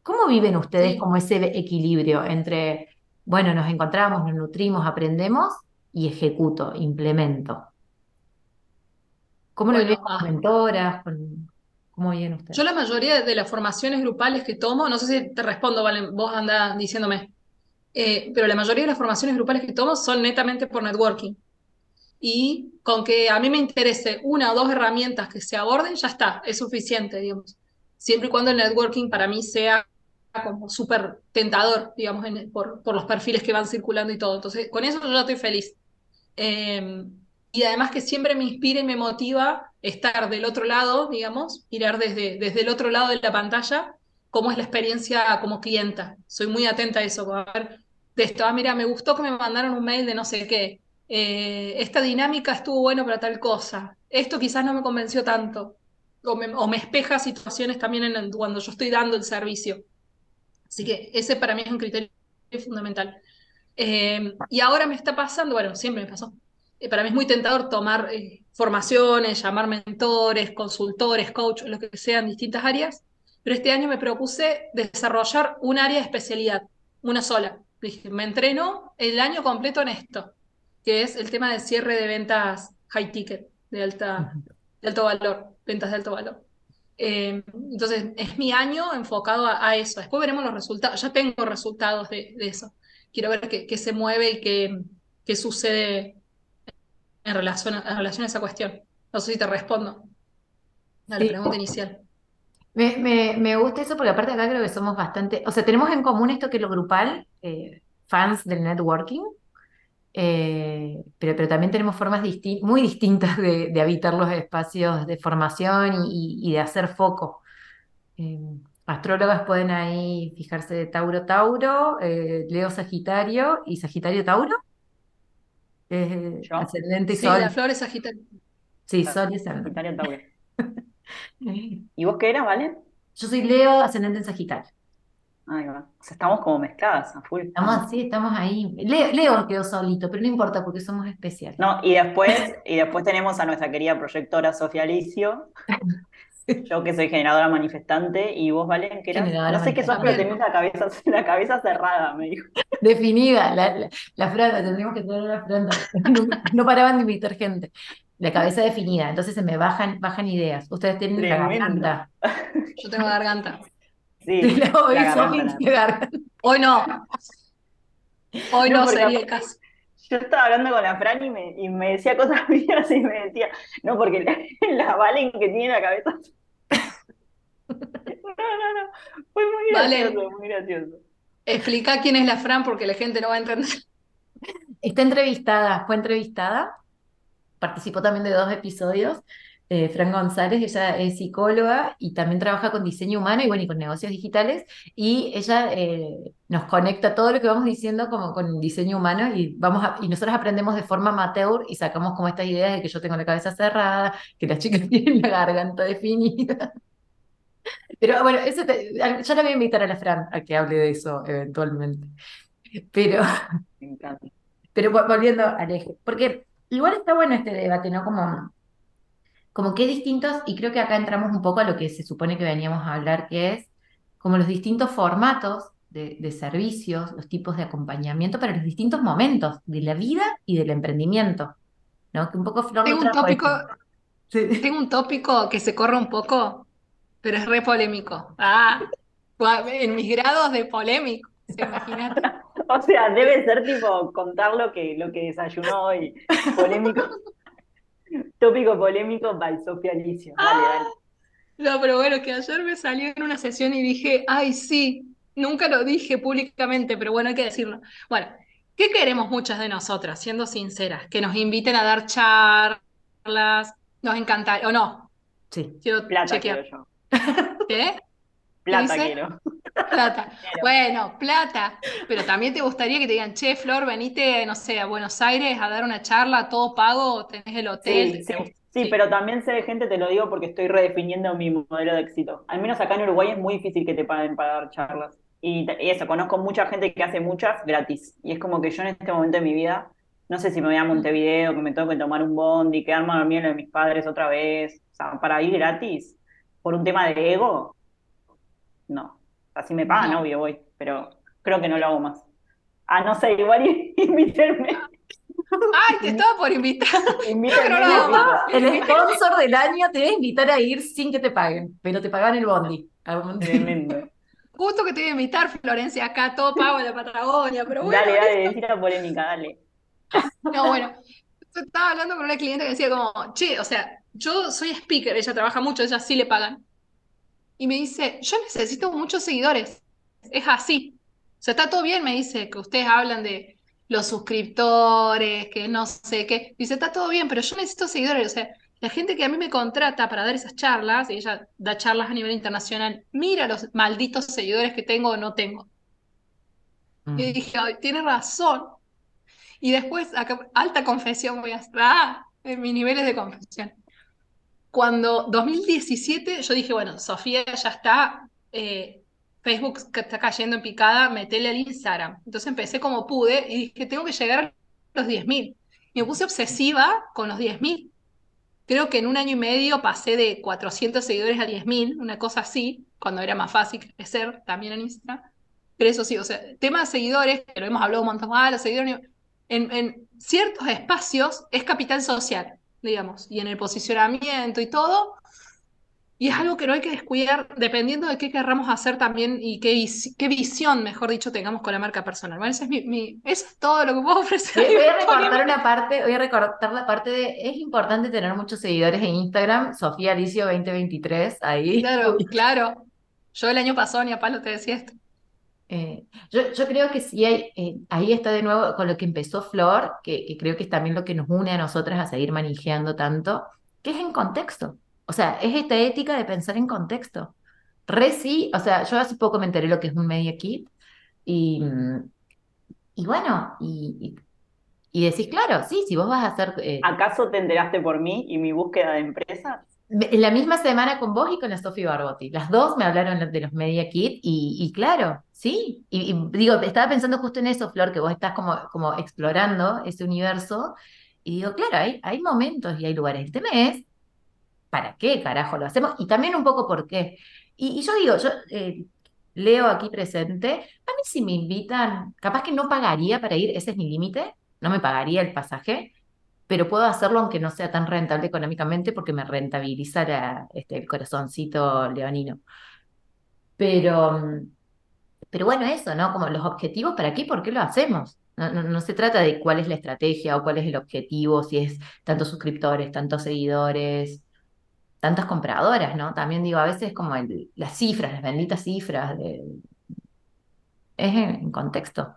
Speaker 2: ¿Cómo viven ustedes
Speaker 1: Sí.
Speaker 2: como ese equilibrio entre, bueno, nos encontramos, nos nutrimos, aprendemos y ejecuto, implemento? ¿Cómo lo
Speaker 1: Bueno,
Speaker 2: viven con las
Speaker 1: ah.
Speaker 2: mentoras? Con- ¿Cómo viven ustedes?
Speaker 1: Yo la mayoría de las formaciones grupales que tomo, no sé si te respondo, Valen, vos andás diciéndome, eh, pero la mayoría de las formaciones grupales que tomo son netamente por networking. Y con que a mí me interese una o dos herramientas que se aborden, ya está, es suficiente, digamos. Siempre y cuando el networking para mí sea como súper tentador, digamos, en- por, por los perfiles que van circulando y todo. Entonces, con eso yo ya estoy feliz. Eh, y además que siempre me inspira y me motiva estar del otro lado, digamos, mirar desde, desde el otro lado de la pantalla cómo es la experiencia como clienta. Soy muy atenta a eso, a ver de esto, ah, mira, me gustó que me mandaron un mail de no sé qué, Eh, esta dinámica estuvo bueno para tal cosa, esto quizás no me convenció tanto, o me, o me espeja situaciones también en cuando yo estoy dando el servicio. Así que ese para mí es un criterio fundamental. Eh, y ahora me está pasando, bueno, siempre me pasó. Eh, para mí es muy tentador tomar eh, formaciones, llamar mentores, consultores, coach, lo que sea en distintas áreas, pero este año me propuse desarrollar un área de especialidad, una sola. Dije, me entreno el año completo en esto, que es el tema de cierre de ventas high ticket, de alta, de alto valor, ventas de alto valor. Eh, entonces, es mi año enfocado a, a eso. Después veremos los resultados. Ya tengo resultados de, de eso. Quiero ver qué, qué se mueve y qué, qué sucede en relación, a, en relación a esa cuestión. No sé si te respondo a la
Speaker 2: Sí.
Speaker 1: pregunta inicial.
Speaker 2: Me, me- me gusta eso porque aparte acá creo que somos bastante, o sea, tenemos en común esto que es lo grupal, eh, fans del networking, eh, pero, pero también tenemos formas disti- muy distintas de, de habitar los espacios de formación y, de hacer foco. Eh, astrólogas pueden ahí fijarse de Tauro Tauro, eh, Leo Sagitario y Sagitario Tauro, ascendente y
Speaker 1: Sí,
Speaker 2: sol,
Speaker 1: la flor es Sagitario.
Speaker 2: sí, sol y ascendente.
Speaker 3: Sagitario Tauro. ¿Y vos qué eras, Valen?
Speaker 2: Yo soy Leo, ascendente en Sagitario.
Speaker 3: Ahí va. O sea, estamos como mezcladas a full.
Speaker 2: Estamos, sí, estamos ahí. Leo, Leo quedó solito, pero no importa porque somos especiales.
Speaker 3: No, y después, y después tenemos a nuestra querida proyectora Sofía Alicio, yo que soy generadora manifestante, y vos, Valen, que eras, no sé qué sos, pero tenés la cabeza, la cabeza cerrada, me dijo.
Speaker 2: Definida, la, la, la franja, tendríamos que tener la franja. No, no paraban de invitar gente. La cabeza definida, entonces se me bajan, bajan ideas. Ustedes tienen la
Speaker 3: Tremendo.
Speaker 2: garganta.
Speaker 1: Yo tengo garganta.
Speaker 3: Sí,
Speaker 2: Sofi
Speaker 3: garganta.
Speaker 2: tiene garganta.
Speaker 1: Hoy no. Hoy
Speaker 3: No,
Speaker 1: no sería el caso.
Speaker 3: Yo estaba hablando con la Fran y me, y me decía cosas mías y me decía, no, porque la, la Valen que tiene la cabeza. No, no, no. Fue muy
Speaker 1: Valen.
Speaker 3: gracioso, muy gracioso.
Speaker 1: Explica quién es la Fran porque la gente no va a entender.
Speaker 2: Está entrevistada, fue entrevistada, participó también de dos episodios. Eh, Fran González, ella es psicóloga y también trabaja con diseño humano y bueno, y con negocios digitales. Y ella eh, nos conecta todo lo que vamos diciendo como con diseño humano y vamos a- y nosotros aprendemos de forma amateur y sacamos como estas ideas de que yo tengo la cabeza cerrada, que las chicas tienen la garganta definida. Pero bueno, eso te- yo la voy a invitar a la Fran a que hable de eso eventualmente. Pero
Speaker 3: Me encanta.
Speaker 2: pero vo- volviendo al eje, porque igual está bueno este debate, ¿no? Como, como que distintos, y creo que acá entramos un poco a lo que se supone que veníamos a hablar, que es como los distintos formatos de, de servicios, los tipos de acompañamiento para los distintos momentos de la vida y del emprendimiento, ¿no? Que un poco Flor lo
Speaker 1: Tengo un tópico.
Speaker 2: Sí.
Speaker 1: tengo un tópico que se corre un poco, pero es re polémico. Ah, en mis grados de polémico.
Speaker 3: O sea, debe ser tipo contar lo que, lo que desayunó hoy. Polémico. Tópico polémico by Sofía Alicio. Dale, dale.
Speaker 1: No, pero bueno, que ayer me salió en una sesión y dije, ay, sí, nunca lo dije públicamente, pero bueno, hay que decirlo. Bueno, ¿qué queremos muchas de nosotras, siendo sinceras? Que nos inviten a dar charlas, nos encantaría, o no.
Speaker 2: Sí.
Speaker 1: Quiero
Speaker 3: Plata
Speaker 1: chequear.
Speaker 3: quiero yo.
Speaker 1: ¿Qué?
Speaker 3: Plata quiero.
Speaker 1: Plata. Bueno, plata. Pero también te gustaría que te digan, che, Flor, venite, no sé, a Buenos Aires a dar una charla, todo pago, tenés el hotel.
Speaker 3: Sí, sí, sí,
Speaker 1: sí.
Speaker 3: pero también sé de gente, te lo digo porque estoy redefiniendo mi modelo de éxito. Al menos acá en Uruguay es muy difícil que te paguen para dar charlas. Y eso, conozco mucha gente que hace muchas gratis. Y es como que yo en este momento de mi vida, no sé si me voy a Montevideo, que me tengo que tomar un bondi, quedarme a dormir en lo de mis padres otra vez. O sea, para ir gratis, por un tema de ego, no. Si me pagan,
Speaker 1: No.
Speaker 3: obvio voy, pero creo que no lo hago más. A no ser igual y invítenme.
Speaker 1: Ay, te estaba por invitar.
Speaker 3: Invítenme.
Speaker 1: Pero no,
Speaker 3: necesito.
Speaker 1: va.
Speaker 2: El sponsor del año te va a invitar a ir sin que te paguen, pero te pagan el bondi.
Speaker 3: Tremendo.
Speaker 1: Justo que te iba a invitar, Florencia, acá todo pago en la Patagonia, pero bueno.
Speaker 3: Dale, dale, la polémica, dale.
Speaker 1: No, bueno, yo estaba hablando con una cliente que decía como, che, o sea, yo soy speaker, ella trabaja mucho, ella sí le pagan. Y me dice, yo necesito muchos seguidores. Es así. O sea, está todo bien, me dice, que ustedes hablan de los suscriptores, que no sé qué. Dice, está todo bien, pero yo necesito seguidores. O sea, la gente que a mí me contrata para dar esas charlas, y ella da charlas a nivel internacional, mira los malditos seguidores que tengo o no tengo.
Speaker 2: Mm.
Speaker 1: Y dije, ay, tiene razón. Y después, acá, alta confesión voy a hacer, ah, en mis niveles de confesión. Cuando 2017, yo dije, bueno, Sofía ya está, eh, Facebook está cayendo en picada, metele al Instagram. Entonces empecé como pude y dije, tengo que llegar a los 10.000. Y me puse obsesiva con los 10.000. Creo que en un año y medio pasé de 400 seguidores a 10.000, una cosa así, cuando era más fácil crecer también en Instagram. Pero eso sí, o sea, tema de seguidores, que lo hemos hablado un montón más, los seguidores en ciertos espacios es capital social, digamos, y en el posicionamiento y todo. Y es algo que no hay que descuidar dependiendo de qué querramos hacer también y qué, vis- qué visión, mejor dicho, tengamos con la marca personal. Bueno, ese es mi, mi- eso es todo lo que puedo ofrecer.
Speaker 2: Voy voy a recortar una parte, voy a recortar la parte de, es importante tener muchos seguidores en Instagram, Sofía Alicio 2023, ahí.
Speaker 1: Claro, claro. Yo el año pasado ni a palo te decía esto.
Speaker 2: Eh, yo, yo creo que sí hay, eh, ahí está de nuevo con lo que empezó Flor, que, creo que es también lo que nos une a nosotras a seguir manejando tanto, que es en contexto. O sea, es esta ética de pensar en contexto. Re sí, o sea, yo hace poco me enteré lo que es un media kit y, y bueno, y decís, claro, sí, si vos vas a hacer... eh,
Speaker 3: ¿Acaso te enteraste por mí y mi búsqueda de empresas?
Speaker 2: En la misma semana con vos y con la Sofi Barbotti. Las dos me hablaron de los Media Kit y, y claro, sí. Y, y digo, estaba pensando justo en eso, Flor, que vos estás como, como explorando ese universo. Y digo, claro, hay, hay momentos y hay lugares. El tema es, ¿para qué carajo lo hacemos? Y también un poco por qué. Y, y yo digo, yo eh, leo aquí presente, a mí si me invitan, capaz que no pagaría para ir, ese es mi límite, no me pagaría el pasaje pero puedo hacerlo aunque no sea tan rentable económicamente porque me rentabiliza este, el corazoncito leonino. Pero, pero bueno, eso, ¿no? Como los objetivos, ¿para qué? ¿Por qué lo hacemos? No, no, se trata de cuál es la estrategia o cuál es el objetivo, si es tantos suscriptores, tantos seguidores, tantas compradoras, ¿no? También digo, a veces como las cifras, las benditas cifras, es en, en contexto.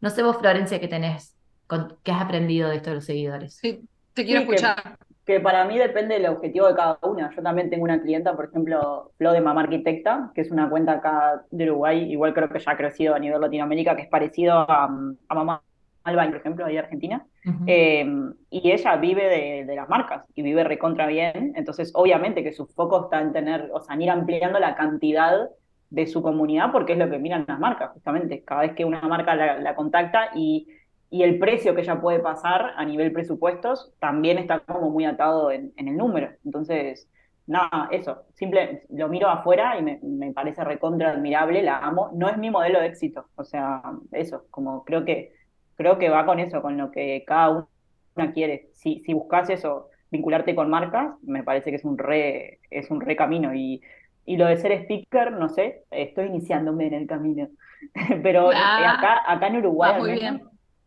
Speaker 2: No sé vos, Florencia, qué tenés, con- qué has aprendido de esto de los seguidores.
Speaker 1: Sí, te quiero
Speaker 3: Sí,
Speaker 1: escuchar.
Speaker 3: Que para mí depende del objetivo de cada una. Yo también tengo una clienta, por ejemplo, Flo de Mamá Arquitecta, que es una cuenta acá de Uruguay, igual creo que ya ha crecido a nivel Latinoamérica, que es parecido a, a Mamá Albay, por ejemplo, ahí de Argentina. Eh, y ella vive de, de las marcas y vive recontra bien. Entonces, obviamente que su foco está en tener, o sea, en ir ampliando la cantidad de su comunidad, porque es lo que miran las marcas, justamente. Cada vez que una marca la, la contacta y, y el precio que ella puede pasar a nivel presupuestos también está como muy atado en, en el número. Entonces, nada, eso. Simple, lo miro afuera y me, me parece recontra admirable, la amo. No es mi modelo de éxito. O sea, eso, como creo que creo que va con eso, con lo que cada una quiere. Si, si buscas eso, vincularte con marcas, me parece que es un re, es un re camino. Y, y lo de ser speaker, no sé, estoy iniciándome en el camino. Pero eh,
Speaker 1: Ah,
Speaker 3: acá, acá en Uruguay al
Speaker 1: muy bien.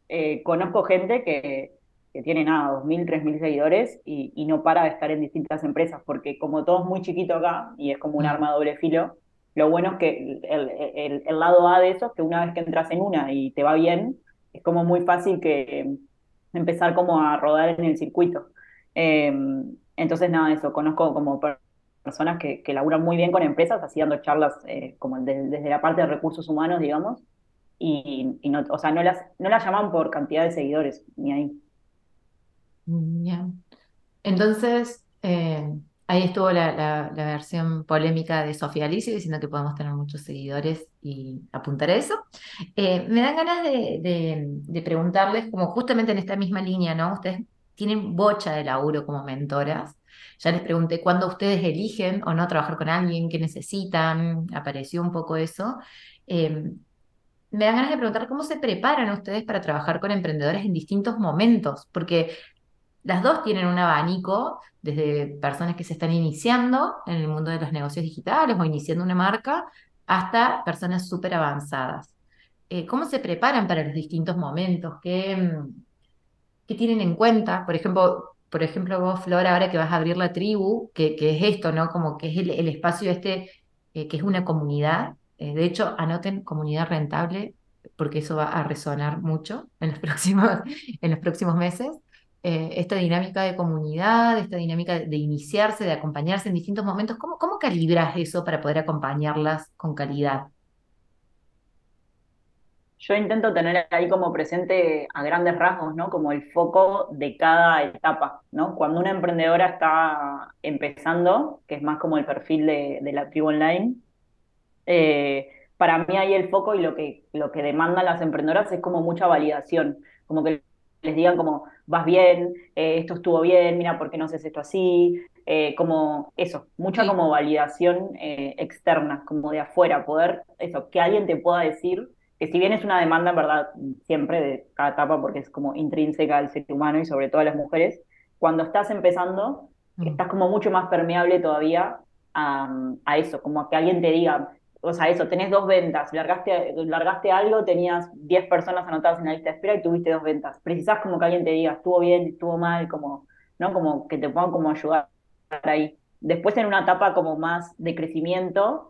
Speaker 3: Eh, conozco gente que, que tiene nada, 2.000, 3.000 seguidores y, y, no para de estar en distintas empresas, porque como todo es muy chiquito acá y es como un arma de doble filo, lo bueno es que el, el, el, lado A de eso es que una vez que entras en una y te va bien, es como muy fácil que empezar como a rodar en el circuito. Eh, entonces, nada, eso, conozco como personas que, que laburan muy bien con empresas, así dando charlas eh, como desde la parte de recursos humanos, digamos, y, no, o sea, no las, no las llaman por cantidad de seguidores, ni ahí.
Speaker 2: Bien. Entonces, eh, ahí estuvo la, versión polémica de Sofía Alicia diciendo que podemos tener muchos seguidores y apuntar a eso. Eh, me dan ganas de, preguntarles, como justamente en esta misma línea, ¿no? Ustedes tienen bocha de laburo como mentoras. Ya les pregunté cuándo ustedes eligen o no trabajar con alguien, qué necesitan, apareció un poco eso. Eh, me dan ganas de preguntar cómo se preparan ustedes para trabajar con emprendedores en distintos momentos, porque las dos tienen un abanico, desde personas que se están iniciando en el mundo de los negocios digitales o iniciando una marca, hasta personas súper avanzadas. Eh, ¿Cómo se preparan para los distintos momentos? ¿Qué, ¿Qué, tienen en cuenta? Por ejemplo, por ejemplo, vos, Flora, ahora que vas a abrir la tribu, que, es esto, ¿no? Como que es el, espacio este, eh, que es una comunidad, eh, de hecho, anoten comunidad rentable porque eso va a resonar mucho en los próximos, en los próximos meses. Eh, esta dinámica de comunidad, esta dinámica de iniciarse, de acompañarse en distintos momentos, ¿cómo, calibras eso para poder acompañarlas con calidad?
Speaker 3: Yo intento tener ahí como presente a grandes rasgos, ¿no? Como el foco de cada etapa, ¿no? Cuando una emprendedora está empezando, que es más como el perfil de, de la tribu online, eh, para mí ahí el foco y lo que, lo que demandan las emprendedoras es como mucha validación, como que les digan como, vas bien, eh, esto estuvo bien, mira, ¿por qué no haces esto así? Eh, como eso, mucha como validación externa, como de afuera, poder, eso, que alguien te pueda decir, que si bien es una demanda en verdad siempre de cada etapa, porque es como intrínseca al ser humano y sobre todo a las mujeres, cuando estás empezando, mm. estás como mucho más permeable todavía a, a eso, como a que alguien te diga, o sea, eso, tenés dos ventas, largaste, largaste algo, tenías 10 personas anotadas en la lista de espera y tuviste dos ventas. Precisás como que alguien te diga, estuvo bien, estuvo mal, como, ¿no? Como que te puedan como ayudar ahí. Después en una etapa como más de crecimiento,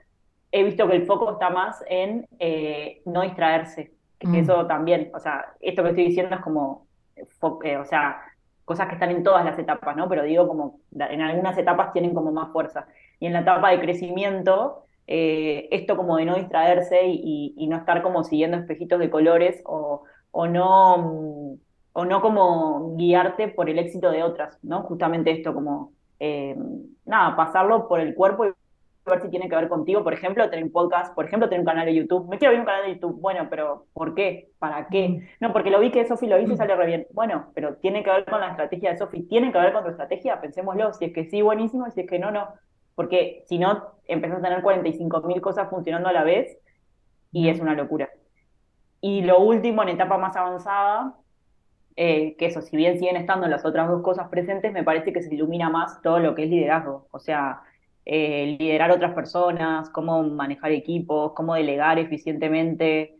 Speaker 3: he visto que el foco está más en eh, no distraerse. Que mm. Eso también, o sea, esto que estoy diciendo es como, eh, o sea, cosas que están en todas las etapas, ¿no? Pero digo como, en algunas etapas tienen como más fuerza. Y en la etapa de crecimiento, eh, esto como de no distraerse y, no estar como siguiendo espejitos de colores o, o, no, o no como guiarte por el éxito de otras, ¿no? Justamente esto como, eh, nada, pasarlo por el cuerpo y ver si tiene que ver contigo, por ejemplo, tener un podcast, por ejemplo, tener un canal de YouTube. Me quiero abrir un canal de YouTube. Bueno, pero ¿por qué? ¿Para qué? No, porque lo vi que Sofi lo hizo y sale re bien. Bueno, pero tiene que ver con la estrategia de Sofi. ¿Tiene que ver con tu estrategia? Pensémoslo. Si es que sí, buenísimo. Si es que no, no porque si no, empezás a tener 45.000 cosas funcionando a la vez y es una locura. Y lo último, en etapa más avanzada, eh, que eso, si bien siguen estando las otras dos cosas presentes, me parece que se ilumina más todo lo que es liderazgo. O sea, eh, liderar otras personas, cómo manejar equipos, cómo delegar eficientemente,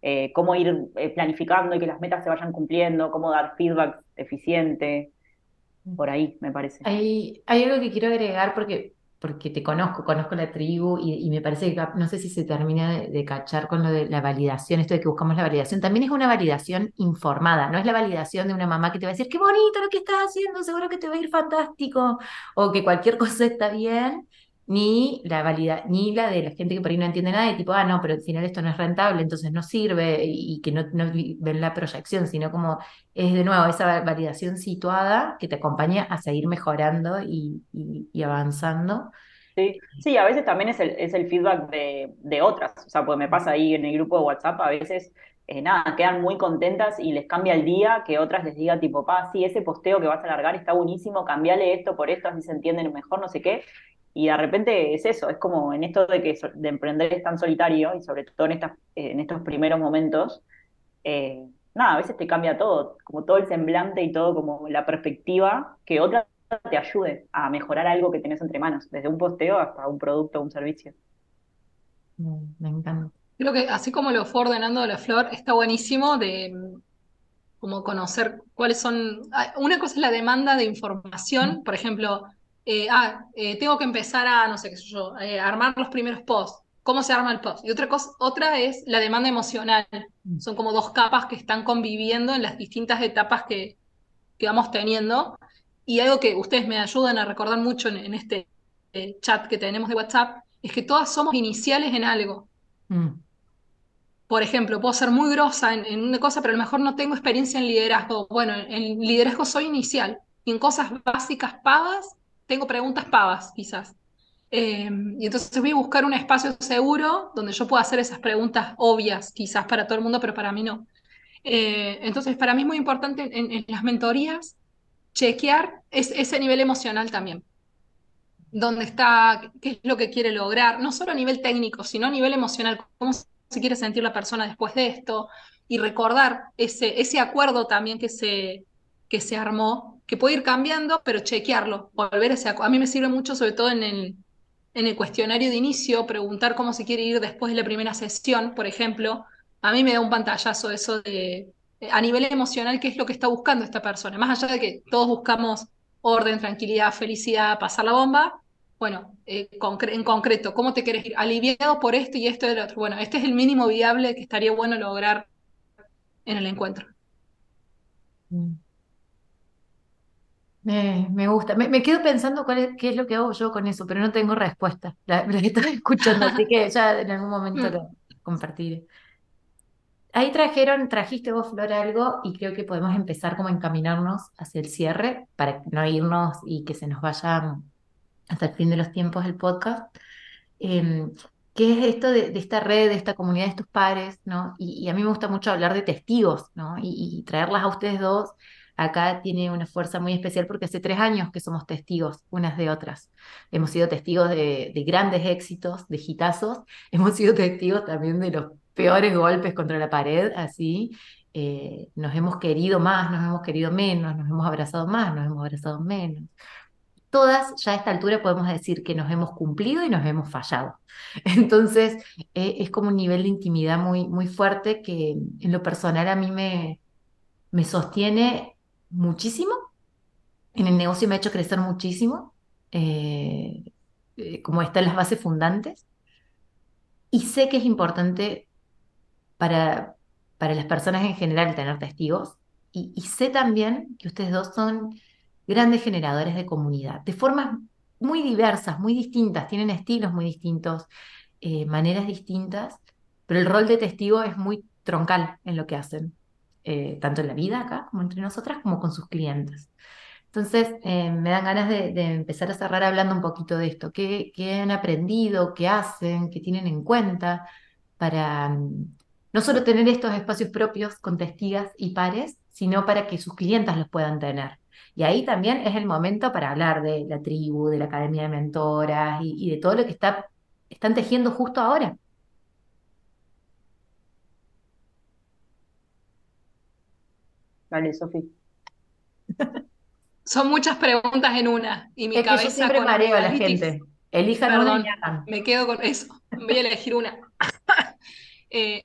Speaker 3: eh, cómo ir planificando y que las metas se vayan cumpliendo, cómo dar feedback eficiente por ahí, me parece.
Speaker 2: Hay, hay algo que quiero agregar porque, porque te conozco, conozco la tribu y, me parece que no sé si se termina de, cachar con lo de la validación, esto de que buscamos la validación, también es una validación informada, no es la validación de una mamá que te va a decir, qué bonito lo que estás haciendo, seguro que te va a ir fantástico, o que cualquier cosa está bien, ni la valida, ni la de la gente que por ahí no entiende nada y tipo, ah, no, pero al final esto no es rentable, entonces no sirve y, que no, no, ven la proyección, sino como es de nuevo esa validación situada que te acompaña a seguir mejorando y, avanzando.
Speaker 3: Sí, sí, a veces también es el, es el feedback de, de, otras, o sea, pues me pasa ahí en el grupo de WhatsApp, a veces, eh, nada, quedan muy contentas y les cambia el día, que otras les diga tipo, pa, sí, ese posteo que vas a alargar está buenísimo, cambiale esto por esto, así se entienden mejor, no sé qué, y de repente es eso, es como en esto de que de emprender es tan solitario y sobre todo en, estas, en estos primeros momentos, eh, nada, a veces te cambia todo, como todo el semblante y todo como la perspectiva que otra te ayude a mejorar algo que tenés entre manos, desde un posteo hasta un producto o un servicio.
Speaker 2: Me encanta.
Speaker 1: Creo que así como lo fue ordenando la flor, está buenísimo de como conocer cuáles son, ah, una cosa es la demanda de información, por ejemplo, eh, ah, eh, tengo que empezar a, no sé qué sé yo, eh, armar los primeros posts, cómo se arma el post. Y otra cosa, otra es la demanda emocional, mm. son como dos capas que están conviviendo en las distintas etapas que, que vamos teniendo. Y algo que ustedes me ayudan a recordar mucho en, este chat que tenemos de WhatsApp, es que todas somos iniciales en algo. Mm por ejemplo, puedo ser muy grosa en, una cosa, pero a lo mejor no tengo experiencia en liderazgo. Bueno, en liderazgo soy inicial. Y en cosas básicas pavas, tengo preguntas pavas, quizás. Em, y entonces voy a buscar un espacio seguro donde yo pueda hacer esas preguntas obvias, quizás para todo el mundo, pero para mí no. Eh, entonces, para mí es muy importante en, las mentorías chequear ese nivel emocional también. ¿Dónde está? ¿Qué es lo que quiere lograr? No solo a nivel técnico, sino a nivel emocional. ¿Cómo se quiere sentir la persona después de esto y recordar ese, ese acuerdo también que se, que se armó, que puede ir cambiando, pero chequearlo, volver a ese A mí me sirve mucho, sobre todo en el, en el cuestionario de inicio, preguntar cómo se quiere ir después de la primera sesión, por ejemplo. A mí me da un pantallazo eso de, a nivel emocional, qué es lo que está buscando esta persona. Más allá de que todos buscamos orden, tranquilidad, felicidad, pasar la bomba, bueno, eh, en concreto, ¿cómo te quieres ir? Aliviado por esto y esto y lo otro. Bueno, este es el mínimo viable que estaría bueno lograr en el encuentro.
Speaker 2: Mm. Me, gusta. Me, quedo pensando cuál es, qué es lo que hago yo con eso, pero no tengo respuesta. La, la estoy escuchando, así que ya en algún momento mm. lo compartiré. Ahí trajeron, trajiste vos, Flor, algo y creo que podemos empezar como a encaminarnos hacia el cierre para no irnos y que se nos vayan hasta el fin de los tiempos del podcast, eh, que es esto de, esta red, de esta comunidad de estos pares, ¿no? Y, a mí me gusta mucho hablar de testigos, ¿no? Y, traerlas a ustedes dos acá tiene una fuerza muy especial porque hace tres años que somos testigos unas de otras. Hemos sido testigos de, grandes éxitos, de hitazos, hemos sido testigos también de los peores golpes contra la pared, así. Eh, nos hemos querido más, nos hemos querido menos, nos hemos abrazado más, nos hemos abrazado menos todas ya a esta altura podemos decir que nos hemos cumplido y nos hemos fallado. Entonces, eh, es como un nivel de intimidad muy, muy fuerte que en lo personal a mí me, me sostiene muchísimo. En el negocio me ha hecho crecer muchísimo, eh, eh, como están las bases fundantes. Y sé que es importante para, para las personas en general tener testigos. y sé también que ustedes dos son grandes generadores de comunidad, de formas muy diversas, muy distintas, tienen estilos muy distintos, eh, maneras distintas, pero el rol de testigo es muy troncal en lo que hacen, eh, tanto en la vida acá como entre nosotras, como con sus clientes. Entonces, eh, me dan ganas de, empezar a cerrar hablando un poquito de esto. ¿Qué, ¿Qué, han aprendido? ¿Qué hacen? ¿Qué tienen en cuenta para mm, no solo tener estos espacios propios con testigas y pares, sino para que sus clientes los puedan tener? Y ahí también es el momento para hablar de la tribu, de la academia de mentoras y, de todo lo que está, están tejiendo justo ahora.
Speaker 3: Vale, Sofi.
Speaker 1: Son muchas preguntas en una y mi
Speaker 2: es
Speaker 1: cabeza
Speaker 2: que yo siempre mareo a la gente. Elijan una y
Speaker 1: Me quedo con eso. Voy a elegir una. Eh,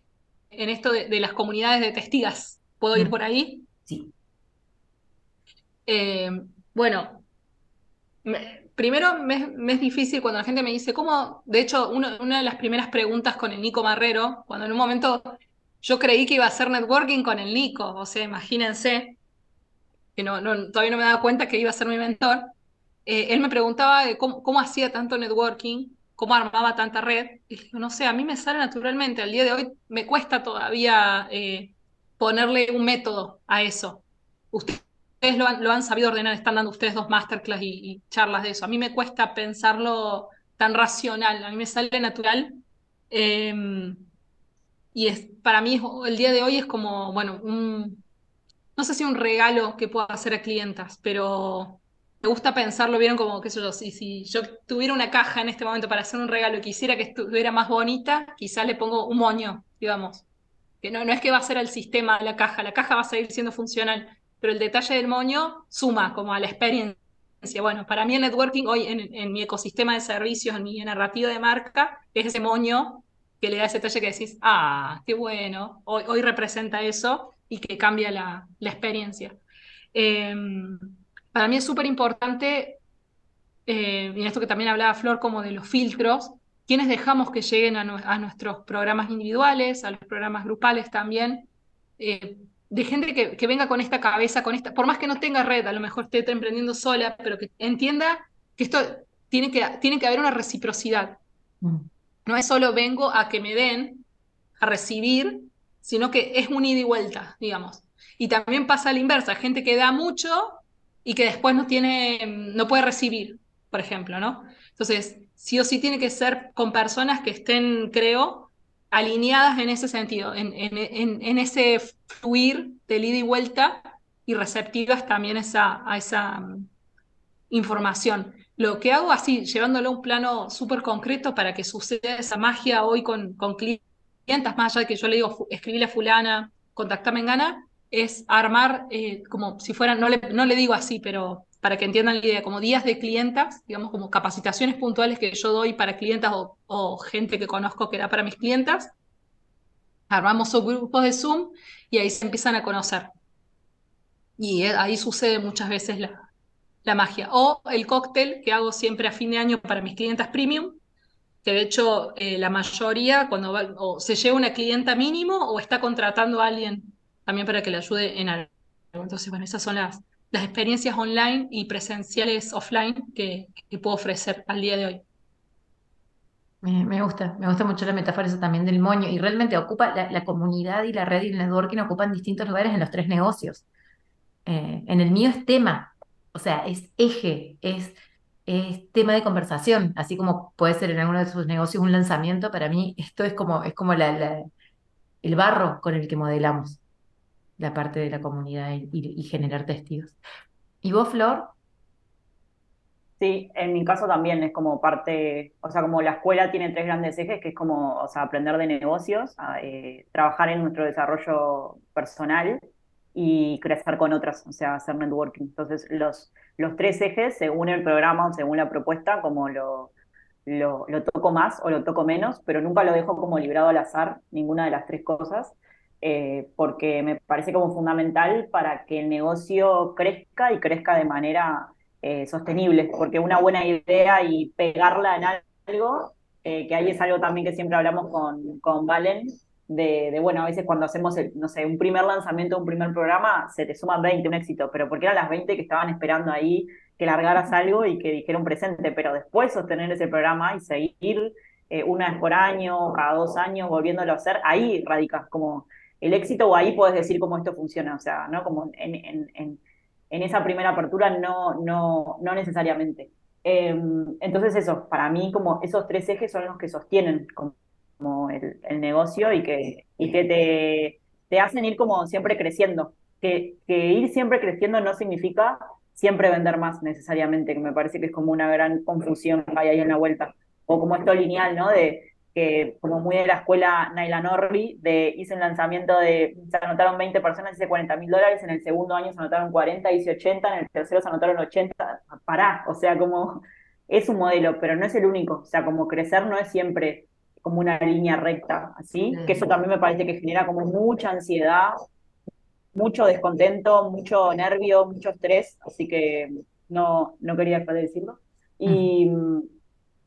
Speaker 1: en esto de, las comunidades de testigas, ¿puedo ir mm. por ahí?
Speaker 2: Sí.
Speaker 1: Eh, bueno, primero me, es difícil cuando la gente me dice, ¿cómo? De hecho, una de las primeras preguntas con el Nico Marrero, cuando en un momento yo creí que iba a hacer networking con el Nico, o sea, imagínense, que todavía no me daba cuenta que iba a ser mi mentor, eh, él me preguntaba cómo, hacía tanto networking, cómo armaba tanta red, y no sé, a mí me sale naturalmente, al día de hoy me cuesta todavía eh, ponerle un método a eso. Usted ustedes lo han, sabido ordenar, están dando ustedes dos masterclass y, charlas de eso. A mí me cuesta pensarlo tan racional, a mí me sale natural. Em, y es, para mí el día de hoy es como, bueno, un, no sé si un regalo que puedo hacer a clientas, pero me gusta pensarlo, vieron como, qué sé yo, si, yo tuviera una caja en este momento para hacer un regalo y quisiera que estuviera más bonita, quizás le pongo un moño, digamos. Que no, no es que va a ser el sistema la caja, la caja va a seguir siendo funcional, pero el detalle del moño suma como a la experiencia. Bueno, para mí el networking hoy en, mi ecosistema de servicios, en mi narrativa de marca, es ese moño que le da ese detalle que decís, ah, qué bueno, hoy, hoy representa eso. y que cambia la, experiencia. Em, para mí es súper importante, eh, y en esto que también hablaba Flor, como de los filtros, quienes dejamos que lleguen a, nuestros programas individuales, a los programas grupales también, eh, de gente que, venga con esta cabeza, con esta, por más que no tenga red, a lo mejor esté emprendiendo sola, pero que entienda que esto tiene que, tiene que haber una reciprocidad. Mm. No es solo vengo a que me den, a recibir, sino que es un ida y vuelta, digamos. Y también pasa a la inversa, gente que da mucho y que después no tiene, no puede recibir, por ejemplo, ¿no? Entonces, sí o sí tiene que ser con personas que estén, creo, alineadas en ese sentido, en, ese fluir de ida y vuelta y receptivas también a esa mm, información. Lo que hago así, llevándolo a un plano súper concreto para que suceda esa magia hoy con, con clientes, más allá de que yo le digo, escribirle a fulana, contactame en gana, es armar eh, como si fueran, no le, no le digo así, pero para que entiendan la idea, como días de clientas, digamos como capacitaciones puntuales que yo doy para clientas o, gente que conozco que da para mis clientas. Armamos grupos de Zoom y ahí se empiezan a conocer. Y eh, ahí sucede muchas veces la, la magia. O el cóctel que hago siempre a fin de año para mis clientas premium, que de hecho eh, la mayoría cuando o se lleva una clienta mínimo o está contratando a alguien también para que le ayude en algo. Entonces, bueno, esas son las, experiencias online y presenciales offline que, puedo ofrecer al día de hoy.
Speaker 2: Me, gusta, me gusta mucho la metáfora esa también del moño y realmente ocupa la, comunidad y la red y el networking ocupan distintos lugares en los tres negocios. Eh, en el mío es tema, o sea, es eje, es, es tema de conversación, así como puede ser en alguno de sus negocios un lanzamiento, para mí esto es como, es como el barro con el que modelamos la parte de la comunidad y, generar testigos. ¿Y vos, Flor?
Speaker 3: Sí, en mi caso también es como parte, o sea, como la escuela tiene tres grandes ejes, que es como, o sea, aprender de negocios, eh, trabajar en nuestro desarrollo personal y crecer con otras, o sea, hacer networking. Entonces, los, los tres ejes, según el programa o según la propuesta, como lo, lo, lo toco más o lo toco menos, pero nunca lo dejo como librado al azar, ninguna de las tres cosas. Eh, porque me parece como fundamental para que el negocio crezca y crezca de manera eh, sostenible, porque una buena idea y pegarla en algo, eh, que ahí es algo también que siempre hablamos con, con Valen, de, bueno, a veces cuando hacemos, no sé, un primer lanzamiento, un primer programa, se te suman 20, un éxito, pero porque eran las 20 que estaban esperando ahí que largaras algo y que dijeron presente, pero después sostener ese programa y seguir una vez por año, cada dos años, volviéndolo a hacer, ahí radica como el éxito o ahí puedes decir cómo esto funciona, o sea, ¿no? Como en, en, en, en esa primera apertura no, no, no necesariamente. Em, entonces eso, para mí como esos tres ejes son los que sostienen como, el, el, negocio y que, y que te, te hacen ir como siempre creciendo. Que, que ir siempre creciendo no significa siempre vender más necesariamente, que me parece que es como una gran confusión que hay ahí en la vuelta. O como esto lineal, ¿no? De que como muy de la escuela Naila Norri, de hice un lanzamiento de, se anotaron 20 personas, hice 40 mil dólares, en el segundo año se anotaron 40, hice 80, en el tercero se anotaron 80, pará, o sea, como es un modelo, pero no es el único, o sea, como crecer no es siempre como una línea recta, así, que eso también me parece que genera como mucha ansiedad, mucho descontento, mucho nervio, mucho estrés, así que no, no quería dejar de decirlo. Y,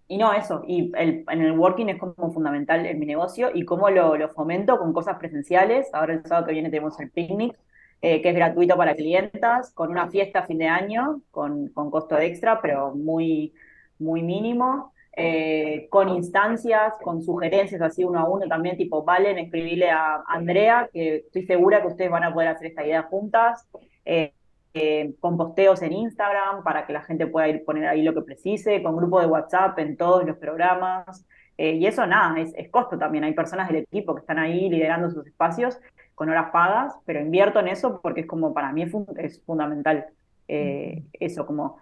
Speaker 3: y no, eso, y el, en el working es como fundamental en mi negocio y cómo lo, lo fomento con cosas presenciales. Ahora el sábado que viene tenemos el picnic, eh, que es gratuito para clientas, con una fiesta a fin de año, con, con costo extra, pero muy, muy mínimo. Eh, con instancias, con sugerencias así uno a uno también, tipo, Valen, escribirle a Andrea, que estoy segura que ustedes van a poder hacer esta idea juntas. Eh, eh, con posteos en Instagram para que la gente pueda ir poner ahí lo que precise, con grupo de WhatsApp en todos los programas. Eh, y eso nada, es, costo también. Hay personas del equipo que están ahí liderando sus espacios con horas pagas, pero invierto en eso porque es como para mí es, fundamental eh, eso, como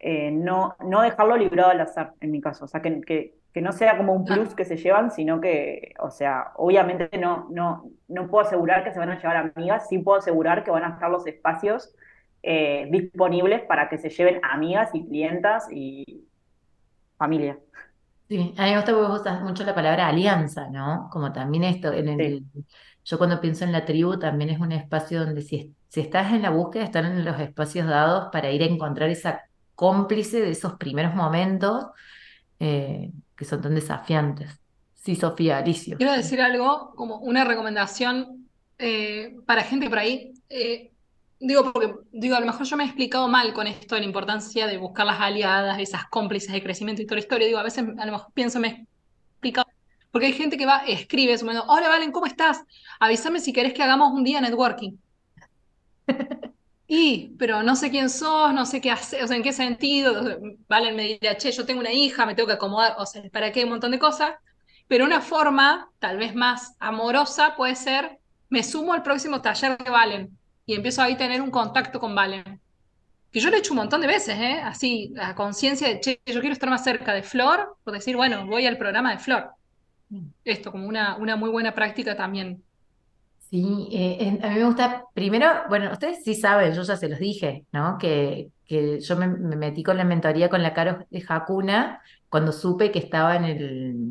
Speaker 3: no, no dejarlo librado al azar en mi caso. O sea, que, que, que, no sea como un plus que se llevan, sino que, o sea, obviamente no, no, no puedo asegurar que se van a llevar amigas, sí puedo asegurar que van a estar los espacios eh, disponibles para que se lleven amigas y clientas y familia.
Speaker 2: Sí, a mí me gusta porque vos usas mucho la palabra alianza, ¿no? Como también esto, en
Speaker 3: Sí,
Speaker 2: el, yo cuando pienso en la tribu también es un espacio donde si, si estás en la búsqueda, están en los espacios dados para ir a encontrar esa cómplice de esos primeros momentos eh, que son tan desafiantes. Sí, Sofía, Alicio.
Speaker 1: Quiero decir algo como una recomendación eh, para gente por ahí. eh, digo, porque digo, a lo mejor yo me he explicado mal con esto de la importancia de buscar las aliadas, esas cómplices de crecimiento y toda la historia. Digo, a veces a lo mejor pienso, me he explicado. Porque hay gente que va, escribe, sumando, hola Valen, ¿cómo estás? Avísame si querés que hagamos un día networking. Y, pero no sé quién sos, no sé qué hacer, o sea, en qué sentido. Valen me dirá, che, yo tengo una hija, me tengo que acomodar, o sea, ¿para qué? Un montón de cosas. Pero una forma, tal vez más amorosa, puede ser, me sumo al próximo taller de Valen y empiezo ahí a tener un contacto con Valen. Que yo lo he hecho un montón de veces, ¿eh? Así, la conciencia de, che, yo quiero estar más cerca de Flor, por decir, bueno, voy al programa de Flor. Esto, como una, una muy buena práctica también.
Speaker 2: Sí, eh, a mí me gusta, primero, bueno, ustedes sí saben, yo ya se los dije, ¿no? Que, que yo me, me metí con la mentoría con la Caro de Hakuna cuando supe que estaba en el,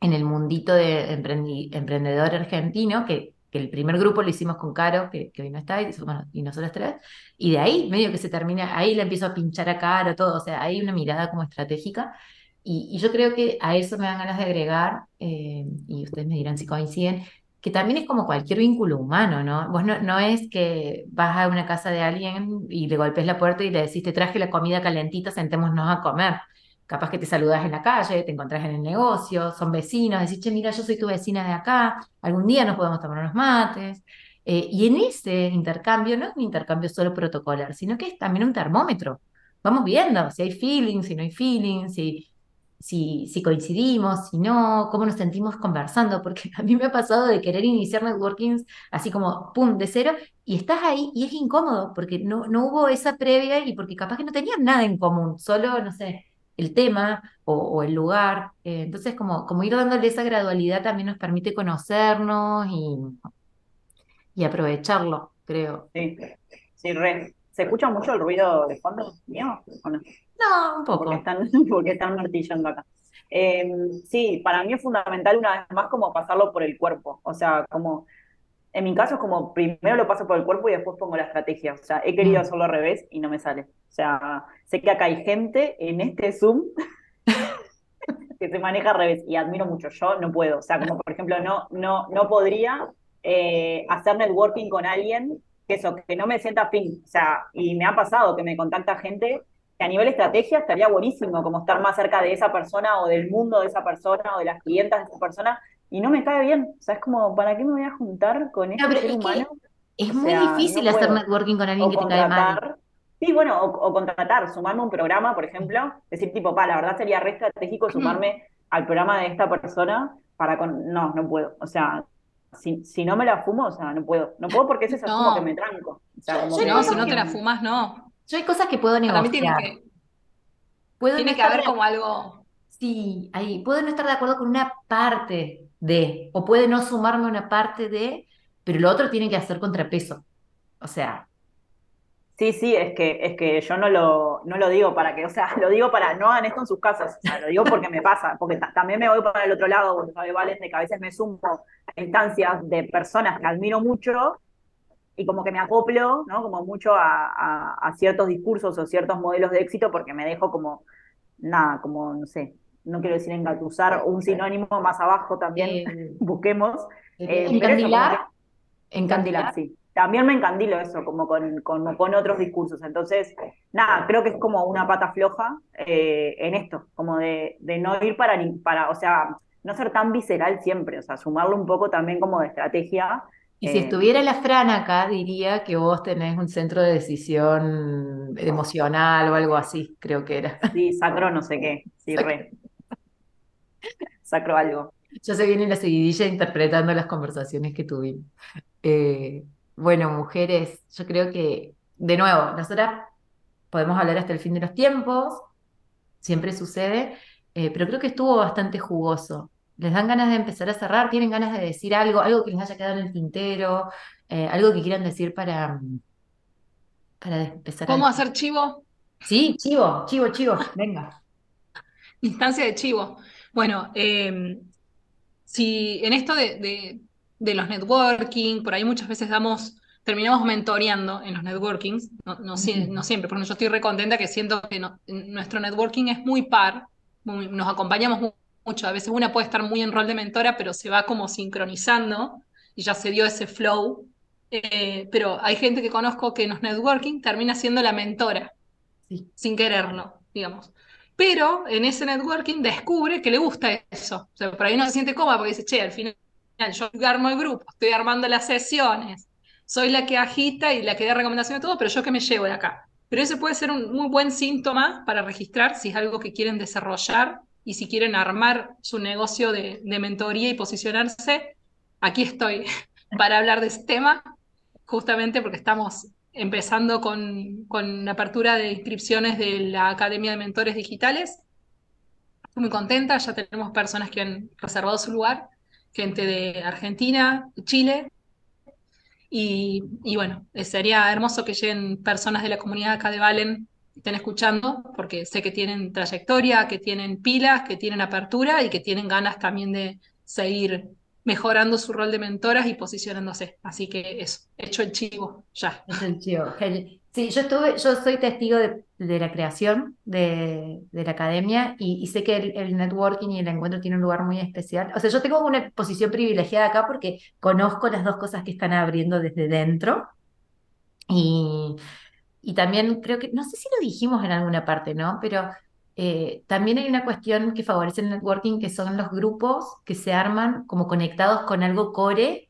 Speaker 2: en el mundito de emprendedor argentino, que, que el primer grupo lo hicimos con Caro, que, que hoy no está, y, bueno, y nosotros tres, y de ahí medio que se termina, ahí le empiezo a pinchar a Caro, todo, o sea, hay una mirada como estratégica, y, y yo creo que a eso me dan ganas de agregar, eh, y ustedes me dirán si coinciden, que también es como cualquier vínculo humano, ¿no? Vos no, no es que vas a una casa de alguien y le golpes la puerta y le decís, traje la comida calentita, sentémonos a comer. Capaz que te saludas en la calle, te encontrás en el negocio, son vecinos, decís, che, mira, yo soy tu vecina de acá, algún día nos podemos tomar unos mates. Eh, y en ese intercambio no es un intercambio solo protocolar, sino que es también un termómetro. Vamos viendo si hay feeling, si no hay feeling, si, si, coincidimos, si no, cómo nos sentimos conversando, porque a mí me ha pasado de querer iniciar networkings así como, pum, de cero, y estás ahí y es incómodo, porque no, no hubo esa previa y porque capaz que no tenían nada en común, solo, no sé, el tema o, el lugar. Eh, entonces, como, como ir dándole esa gradualidad también nos permite conocernos y, y aprovecharlo, creo.
Speaker 3: sí, sí, re. ¿Se escucha mucho el ruido de fondo mío? No,
Speaker 2: un
Speaker 3: Porque
Speaker 2: poco.
Speaker 3: están, porque están martillando acá. Eh, sí, para mí es fundamental una vez más como pasarlo por el cuerpo. O sea, como, en mi caso es como primero lo paso por el cuerpo y después pongo la estrategia. O sea, he querido
Speaker 2: Mm.
Speaker 3: hacerlo al revés y no me sale. O sea, sé que acá hay gente en este Zoom que se maneja al revés y admiro mucho. Yo no puedo. O sea, como por ejemplo, no, no, no podría eh, hacer networking con alguien que eso, que no me sienta afín. O sea, y me ha pasado que me contacta gente que a nivel estrategia estaría buenísimo, como estar más cerca de esa persona o del mundo de esa persona o de las clientas de esa persona, y no me cae bien. O sea, es como, ¿para qué me voy a juntar con
Speaker 2: No,
Speaker 3: este
Speaker 2: pero
Speaker 3: ser
Speaker 2: es que
Speaker 3: humano?
Speaker 2: es
Speaker 3: O
Speaker 2: muy
Speaker 3: sea,
Speaker 2: difícil
Speaker 3: no
Speaker 2: hacer
Speaker 3: puedo.
Speaker 2: networking con alguien
Speaker 3: O
Speaker 2: que te cae mal.
Speaker 3: contratar. Sí, bueno, o, o contratar, sumarme a un programa, por ejemplo, decir tipo, pa, la verdad sería re estratégico sumarme al programa de esta persona para con... No, no puedo. O sea, si, si no me la fumo, o sea, no puedo. No puedo porque ese es como que me
Speaker 1: No,
Speaker 3: tranco. O sea,
Speaker 2: Yo,
Speaker 3: como
Speaker 2: yo
Speaker 1: no, si no te la fumas, no.
Speaker 2: Yo hay cosas que puedo
Speaker 1: Para mí tiene
Speaker 2: negociar.
Speaker 1: que,
Speaker 2: Puedo no
Speaker 1: que haber
Speaker 2: de,
Speaker 1: como algo.
Speaker 2: sí, ahí, puedo no estar de acuerdo con una parte de, o puede no sumarme a una parte de, pero lo otro tiene que hacer contrapeso. O sea,
Speaker 3: Sí, sí, es que, es que yo no lo, no lo digo para que, o sea, lo digo para no hagan esto en sus casas, o sea, lo digo porque me pasa, porque ta- también me voy para el otro lado, porque sabe, Valen, de que a veces me sumo a instancias de personas que admiro mucho y como que me acoplo, ¿no? Como mucho a, a, a ciertos discursos o ciertos modelos de éxito porque me dejo como, nada, como, no sé, no quiero decir engatusar, un sinónimo más abajo también,
Speaker 2: eh,
Speaker 3: busquemos, eh, eso, que
Speaker 2: encandilar,
Speaker 3: Encandilar, sí. También me encandilo eso, como con, con, con otros discursos. Entonces, nada, creo que es como una pata floja eh, en esto, como de, de no ir para, ni- para, o sea, no ser tan visceral siempre, o sea, sumarlo un poco también como de estrategia.
Speaker 2: Y si
Speaker 3: eh,
Speaker 2: estuviera la Fran acá, diría que vos tenés un centro de decisión emocional o algo así, creo que era.
Speaker 3: sí, sacro no sé qué, sí, re, sacro algo.
Speaker 2: Ya se viene la seguidilla interpretando las conversaciones que tuvimos. Eh, bueno, mujeres, yo creo que, de nuevo, nosotras podemos hablar hasta el fin de los tiempos, siempre sucede, eh, pero creo que estuvo bastante jugoso. ¿Les dan ganas de empezar a cerrar? ¿Tienen ganas de decir algo? ¿Algo que les haya quedado en el tintero? Eh, ¿algo que quieran decir para, para empezar a...
Speaker 1: ¿Cómo hacer chivo?
Speaker 2: Sí, chivo, chivo, chivo, venga.
Speaker 1: Instancia de chivo. Bueno, em, si en esto de, los networking, por ahí muchas veces damos, terminamos mentoreando en los networkings, no, no, siempre, porque yo estoy recontenta que siento que nuestro networking es muy par, nos acompañamos mucho, a veces una puede estar muy en rol de mentora, pero se va como sincronizando y ya se dio ese flow, eh, pero hay gente que conozco que en los networking termina siendo la mentora, sin quererlo, digamos pero en ese networking descubre que le gusta eso. O sea, por ahí no se siente cómoda porque dice, che, al final yo armo el grupo, estoy armando las sesiones, soy la que agita y la que da recomendación de todo, pero yo que me llevo de acá. Pero ese puede ser un muy buen síntoma para registrar si es algo que quieren desarrollar y si quieren armar su negocio de, mentoría y posicionarse. Aquí estoy para hablar de este tema, justamente porque estamos empezando con, con la apertura de inscripciones de la Academia de Mentores Digitales. Estoy muy contenta, ya tenemos personas que han reservado su lugar, gente de Argentina, Chile, y, y, bueno, sería hermoso que lleguen personas de la comunidad acá de Valen, estén escuchando, porque sé que tienen trayectoria, que tienen pilas, que tienen apertura y que tienen ganas también de seguir mejorando su rol de mentoras y posicionándose. Así que eso, hecho el chivo, ya.
Speaker 2: Hecho el chivo, Sí, yo estuve, yo soy testigo de, la creación de, la academia y, sé que el, networking y el encuentro tiene un lugar muy especial. O sea, yo tengo una posición privilegiada acá porque conozco las dos cosas que están abriendo desde dentro. Y, y también creo que, no sé si lo dijimos en alguna parte, ¿no? Pero eh, también hay una cuestión que favorece el networking, que son los grupos que se arman como conectados con algo core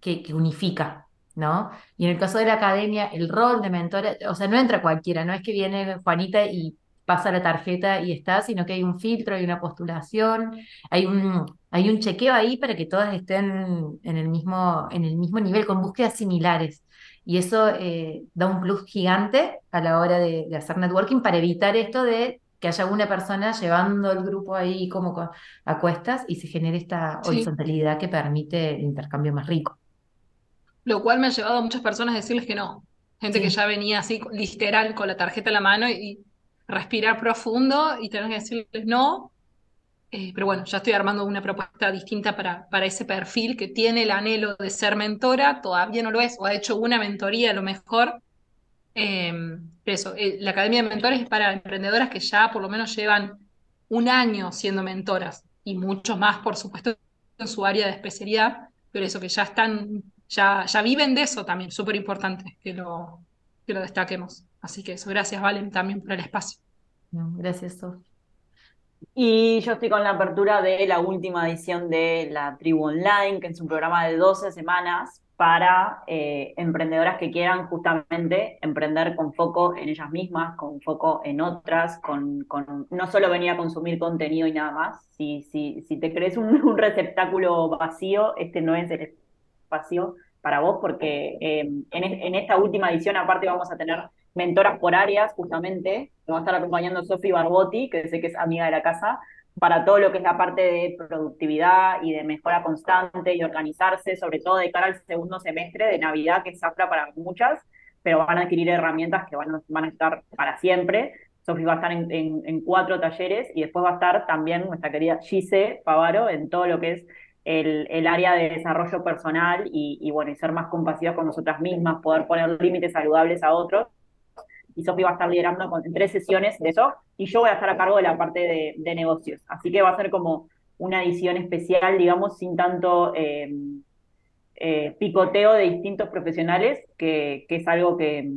Speaker 2: que, unifica, ¿no? Y en el caso de la academia, el rol de mentora, o sea, no entra cualquiera, no es que viene Juanita y pasa la tarjeta y está, sino que hay un filtro, hay una postulación, hay un, hay un chequeo ahí para que todas estén en el mismo, en el mismo nivel, con búsquedas similares. Y eso eh, da un plus gigante a la hora de hacer networking para evitar esto de que haya una persona llevando el grupo ahí como a cuestas y se genere esta horizontalidad que permite el intercambio más rico.
Speaker 1: Lo cual me ha llevado a muchas personas a decirles que no. Gente que ya venía así, literal, con la tarjeta en la mano y, respirar profundo y tener que decirles no. Eh, pero bueno, ya estoy armando una propuesta distinta para, para ese perfil que tiene el anhelo de ser mentora, todavía no lo es, o ha hecho una mentoría a lo mejor, Em, eso, eh, la Academia de Mentores es para emprendedoras que ya por lo menos llevan un año siendo mentoras y muchos más, por supuesto, en su área de especialidad, pero eso que ya están, ya, ya viven de eso también, súper importante que lo, que lo destaquemos. Así que eso, gracias Valen también por el espacio.
Speaker 2: gracias, Sof.
Speaker 3: Y yo estoy con la apertura de la última edición de la Tribu Online, que es un programa de 12 semanas para eh, emprendedoras que quieran justamente emprender con foco en ellas mismas, con foco en otras, con, no solo venir a consumir contenido y nada más. Si, si, si te crees un, receptáculo vacío, este no es el espacio para vos, porque eh, en, en, esta última edición aparte vamos a tener mentoras por áreas, justamente, nos va a estar acompañando Sofi Barbotti, que sé que es amiga de la casa, para todo lo que es la parte de productividad y de mejora constante y organizarse, sobre todo de cara al segundo semestre de Navidad, que es afra para muchas, pero van a adquirir herramientas que van a, estar para siempre. Sofi va a estar en, en, cuatro talleres y después va a estar también nuestra querida Gise Pavaro en todo lo que es el, el área de desarrollo personal y, bueno, y ser más compasivas con nosotras mismas, poder poner límites saludables a otros y Sofi va a estar liderando con tres sesiones de eso, y yo voy a estar a cargo de la parte de, negocios. Así que va a ser como una edición especial, digamos, sin tanto em, eh, picoteo de distintos profesionales, que, es algo que,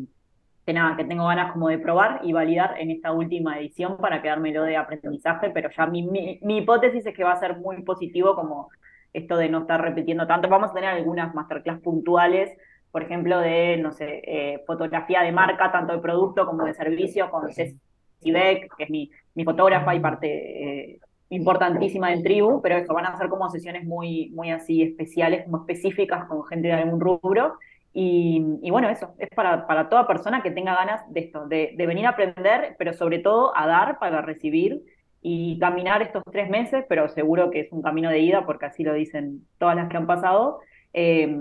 Speaker 3: nada, que tengo ganas como de probar y validar en esta última edición para quedármelo de aprendizaje, pero ya mi, mi hipótesis es que va a ser muy positivo como esto de no estar repitiendo tanto. Vamos a tener algunas masterclass puntuales por ejemplo, de, no sé, eh, fotografía de marca, tanto de producto como de servicio, con Ceci Beck, que es mi, mi fotógrafa y parte eh, importantísima del tribu, pero eso, van a ser como sesiones muy, muy así especiales, como específicas con gente de algún rubro. Y, bueno, eso, es para, para, toda persona que tenga ganas de esto, de, venir a aprender, pero sobre todo a dar para recibir y caminar estos tres meses, pero seguro que es un camino de ida, porque así lo dicen todas las que han pasado. Eh,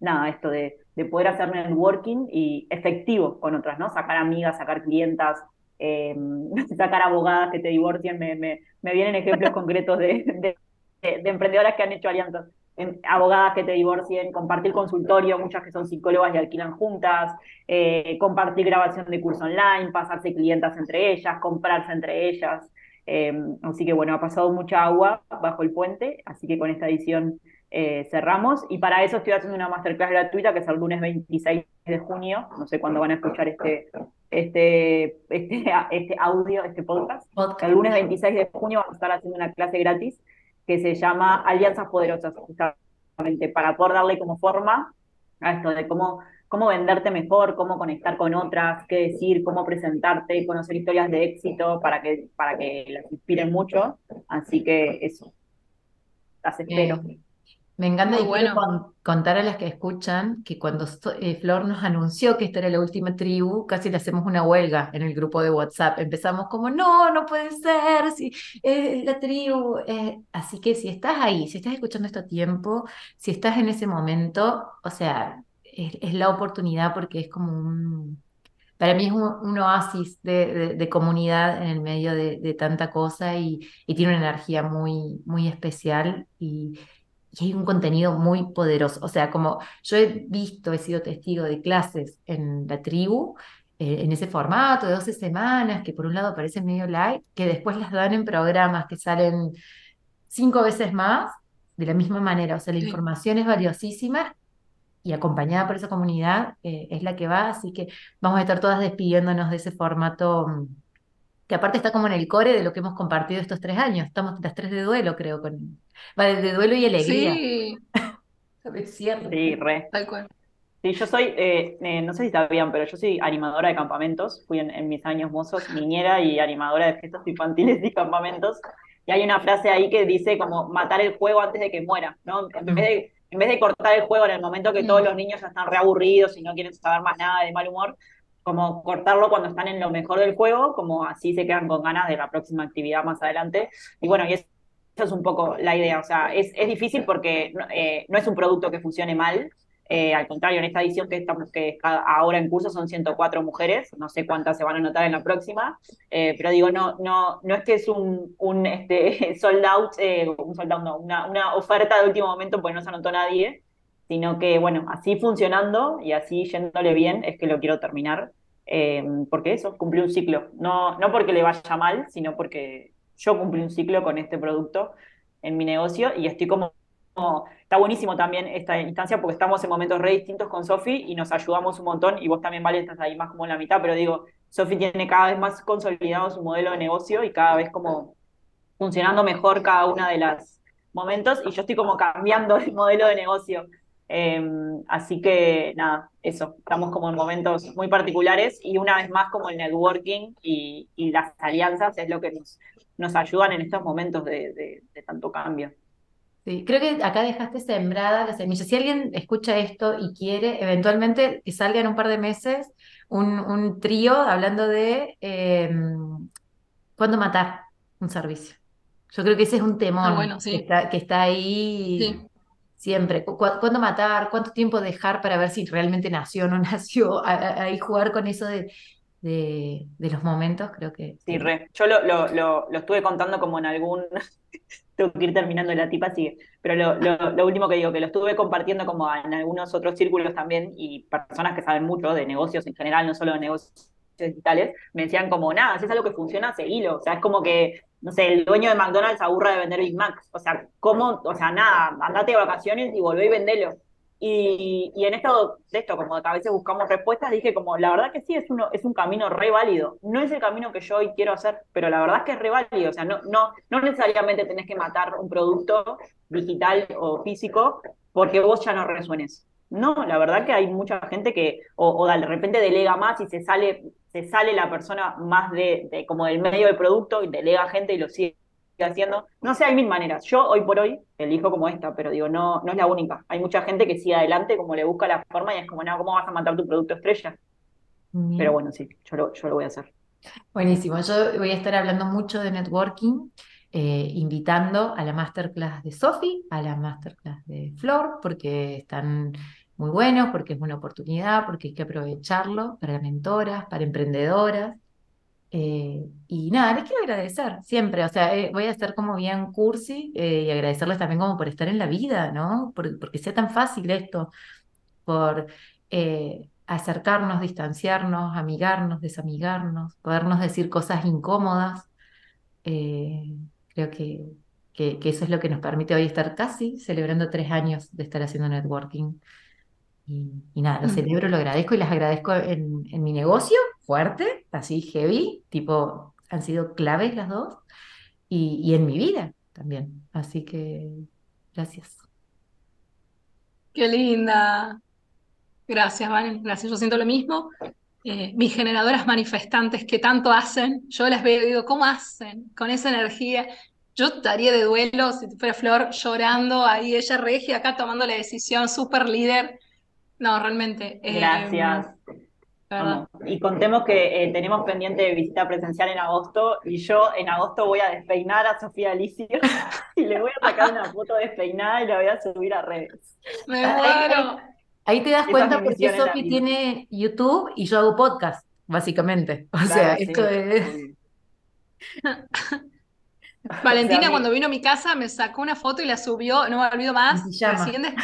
Speaker 3: nada, esto de, de poder hacer networking y efectivo con otras, ¿no? Sacar amigas, sacar clientas, eh, sacar abogadas que te divorcien, me, me, me vienen ejemplos concretos de, de, de, emprendedoras que han hecho alianzas. abogadas que te divorcien, compartir consultorio, muchas que son psicólogas y alquilan juntas, eh, compartir grabación de curso online, pasarse clientas entre ellas, comprarse entre ellas. Eh, así que bueno, ha pasado mucha agua bajo el puente, así que con esta edición eh, cerramos. Y para eso estoy haciendo una masterclass gratuita que es el lunes 26 de junio. No sé cuándo van a escuchar este, este, este, este audio, este podcast. El lunes 26 de junio vamos a estar haciendo una clase gratis que se llama Alianzas Poderosas, justamente para poder darle como forma a esto de cómo, cómo venderte mejor, cómo conectar con otras, qué decir, cómo presentarte, conocer historias de éxito para que, para que las inspiren mucho. Así que eso, las espero.
Speaker 2: Me encanta y bueno. contar a las que escuchan que cuando eh, Flor nos anunció que esta era la última tribu, casi le hacemos una huelga en el grupo de WhatsApp. Empezamos como, no, no puede ser, si, es la tribu. Eh". así que si estás ahí, si estás escuchando esto a tiempo, si estás en ese momento, o sea, es, la oportunidad porque es como un... Para mí es un, oasis de, comunidad en el medio de, tanta cosa y, y, tiene una energía muy, muy especial y, y hay un contenido muy poderoso. O sea, como yo he visto, he sido testigo de clases en la tribu, eh, en ese formato de 12 semanas, que por un lado parecen medio light, que después las dan en programas que salen cinco veces más, de la misma manera. O sea, la información es valiosísima y acompañada por esa comunidad eh, es la que va, así que vamos a estar todas despidiéndonos de ese formato mm, que aparte está como en el core de lo que hemos compartido estos tres años. Estamos las tres de duelo, creo, con de duelo y alegría.
Speaker 1: Sí.
Speaker 3: sí, re. Tal cual. Sí, yo soy, eh, eh, no sé si sabían, pero yo soy animadora de campamentos. Fui en, mis años mozos niñera y animadora de fiestas infantiles y campamentos. Y hay una frase ahí que dice como matar el juego antes de que muera, ¿no? En vez de, en vez de cortar el juego en el momento que todos mm. los niños ya están reaburridos y no quieren saber más nada de mal humor, como cortarlo cuando están en lo mejor del juego, como así se quedan con ganas de la próxima actividad más adelante. Y bueno, y esa es un poco la idea, o sea, es, es difícil porque eh, no es un producto que funcione mal, eh, al contrario, en esta edición que estamos que ahora en curso son 104 mujeres, no sé cuántas se van a anotar en la próxima, eh, pero digo, no, no, no es que es un, un este, sold out, un sold out no, una, una oferta de último momento porque no se anotó nadie, sino que, bueno, así funcionando y así yéndole bien es que lo quiero terminar, eh, porque eso, cumplí un ciclo, no, no porque le vaya mal, sino porque yo cumplí un ciclo con este producto en mi negocio y estoy como, está buenísimo también esta instancia porque estamos en momentos re distintos con Sofi y nos ayudamos un montón y vos también, Vale, estás ahí más como en la mitad, pero digo, Sofi tiene cada vez más consolidado su modelo de negocio y cada vez como funcionando mejor cada una de las momentos y yo estoy como cambiando el modelo de negocio. Em, así que nada, eso, estamos como en momentos muy particulares y una vez más como el networking y, las alianzas es lo que nos, nos ayudan en estos momentos de, tanto cambio.
Speaker 2: Sí, creo que acá dejaste sembrada la semilla. Si alguien escucha esto y quiere, eventualmente que salga en un par de meses un, un trío hablando de em, cuándo matar un servicio. Yo creo que ese es un temor
Speaker 1: ah,
Speaker 2: que, está, que está ahí siempre. ¿Cuándo matar? ¿Cuánto tiempo dejar para ver si realmente nació o no nació? Ahí jugar con eso de, de, los momentos, creo que.
Speaker 3: Sí, re. Yo lo, lo, lo, estuve contando como en algún. Tengo que ir terminando la tipa, sigue. Pero lo, lo, último que digo, que lo estuve compartiendo como en algunos otros círculos también y personas que saben mucho de negocios en general, no solo de negocios digitales, me decían como, nada, si es algo que funciona, seguilo. O sea, es como que no sé, el dueño de McDonald's aburra de vender Big Macs. O sea, ¿cómo? O sea, nada, andate de vacaciones y volvé y vendelo. Y, y en esto, de esto, como a veces buscamos respuestas, dije como, la verdad que sí, es, uno, es un camino re válido. No es el camino que yo hoy quiero hacer, pero la verdad es que es re válido. O sea, no, no, no necesariamente tenés que matar un producto digital o físico porque vos ya no resuenes. No, la verdad que hay mucha gente que o, de repente delega más y se sale, se sale la persona más de, como del medio del producto y delega gente y lo sigue haciendo. No sé, hay mil maneras. Yo hoy por hoy elijo como esta, pero digo, no, no es la única. Hay mucha gente que sigue adelante, como le busca la forma y es como, no, ¿cómo vas a matar tu producto estrella? Pero bueno, sí, yo lo, yo lo voy a hacer.
Speaker 2: Buenísimo. Yo voy a estar hablando mucho de networking. Eh, invitando a la masterclass de Sofi, a la masterclass de Flor, porque están muy buenos, porque es una oportunidad, porque hay que aprovecharlo para mentoras, para emprendedoras. Eh, y nada, les quiero agradecer siempre, o sea, eh, voy a estar como bien cursi eh, y agradecerles también como por estar en la vida, ¿no? Por- porque sea tan fácil esto, por acercarnos, distanciarnos, amigarnos, desamigarnos, podernos decir cosas incómodas. creo que, que, que eso es lo que nos permite hoy estar casi celebrando tres años de estar haciendo networking. Y, y nada, lo
Speaker 1: Mm.
Speaker 2: celebro, lo agradezco y las agradezco en, en mi negocio, fuerte, así heavy, tipo, han sido claves las dos, y, y en mi vida también. Así que gracias.
Speaker 1: Qué linda. Gracias, Valen. Gracias. Yo siento lo mismo. Eh, mis generadoras manifestantes que tanto hacen, yo las veo y digo, ¿cómo hacen con esa energía? Yo estaría de duelo si fuera Flor llorando ahí, ella regia acá tomando la decisión, súper líder. No, realmente. eh,
Speaker 3: Gracias. Y contemos que eh, tenemos pendiente visita presencial en agosto y yo en agosto voy a despeinar a Sofía Alicio y le voy a sacar una foto despeinada y la voy a subir a redes.
Speaker 1: Me
Speaker 2: Ahí-
Speaker 1: muero.
Speaker 2: Ahí te das
Speaker 3: Esa
Speaker 2: cuenta por qué Sofi tiene YouTube y yo hago podcast, básicamente. O sea, esto
Speaker 3: sí.
Speaker 2: es...
Speaker 1: Valentina
Speaker 3: O sea, mi-
Speaker 1: cuando vino a mi casa me sacó una foto y la subió, no me olvido más, recién de-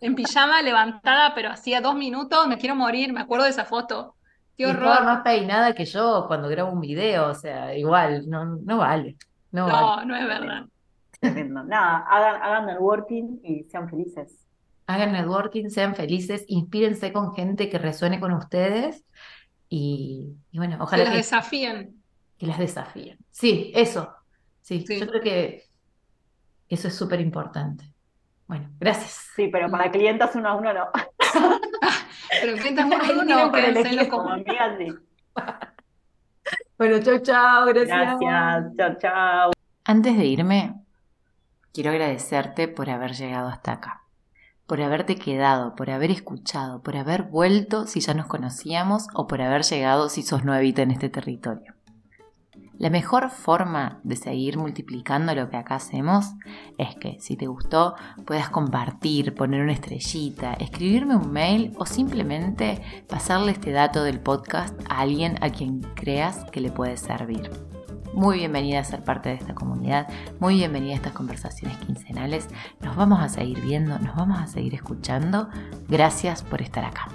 Speaker 1: en pijama, levantada, pero hacía dos minutos, me quiero morir, me acuerdo de esa foto. Qué horror.
Speaker 2: más peinada que yo cuando grabo un video, o sea, igual, no, no vale, no vale.
Speaker 1: No, es verdad.
Speaker 3: Tremendo. Nada, hagan, hagan networking y sean felices.
Speaker 2: Hagan networking, sean felices, inspírense con gente que resuene con ustedes y, y bueno,
Speaker 1: Que
Speaker 2: ojalá
Speaker 1: las
Speaker 2: que,
Speaker 1: desafíen.
Speaker 2: que las desafíen. Sí, eso. Sí,
Speaker 1: Sí.
Speaker 2: yo creo que eso es súper importante. Bueno, gracias.
Speaker 3: Sí, pero para clientas uno a uno no.
Speaker 1: Pero clientes
Speaker 2: Ahí
Speaker 1: uno
Speaker 2: tienen
Speaker 1: no,
Speaker 2: para
Speaker 1: quédense
Speaker 2: elegir.
Speaker 1: Como
Speaker 3: amigas, sí.
Speaker 2: Bueno, chau, chau, gracias.
Speaker 3: Gracias. Chao, chao.
Speaker 2: Antes de irme, quiero agradecerte por haber llegado hasta acá, por haberte quedado, por haber escuchado, por haber vuelto si ya nos conocíamos o por haber llegado si sos nuevita en este territorio. La mejor forma de seguir multiplicando lo que acá hacemos es que si te gustó puedas compartir, poner una estrellita, escribirme un mail o simplemente pasarle este dato del podcast a alguien a quien creas que le puede servir. Muy bienvenida a ser parte de esta comunidad, muy bienvenida a estas conversaciones quincenales. Nos vamos a seguir viendo, nos vamos a seguir escuchando. Gracias por estar acá.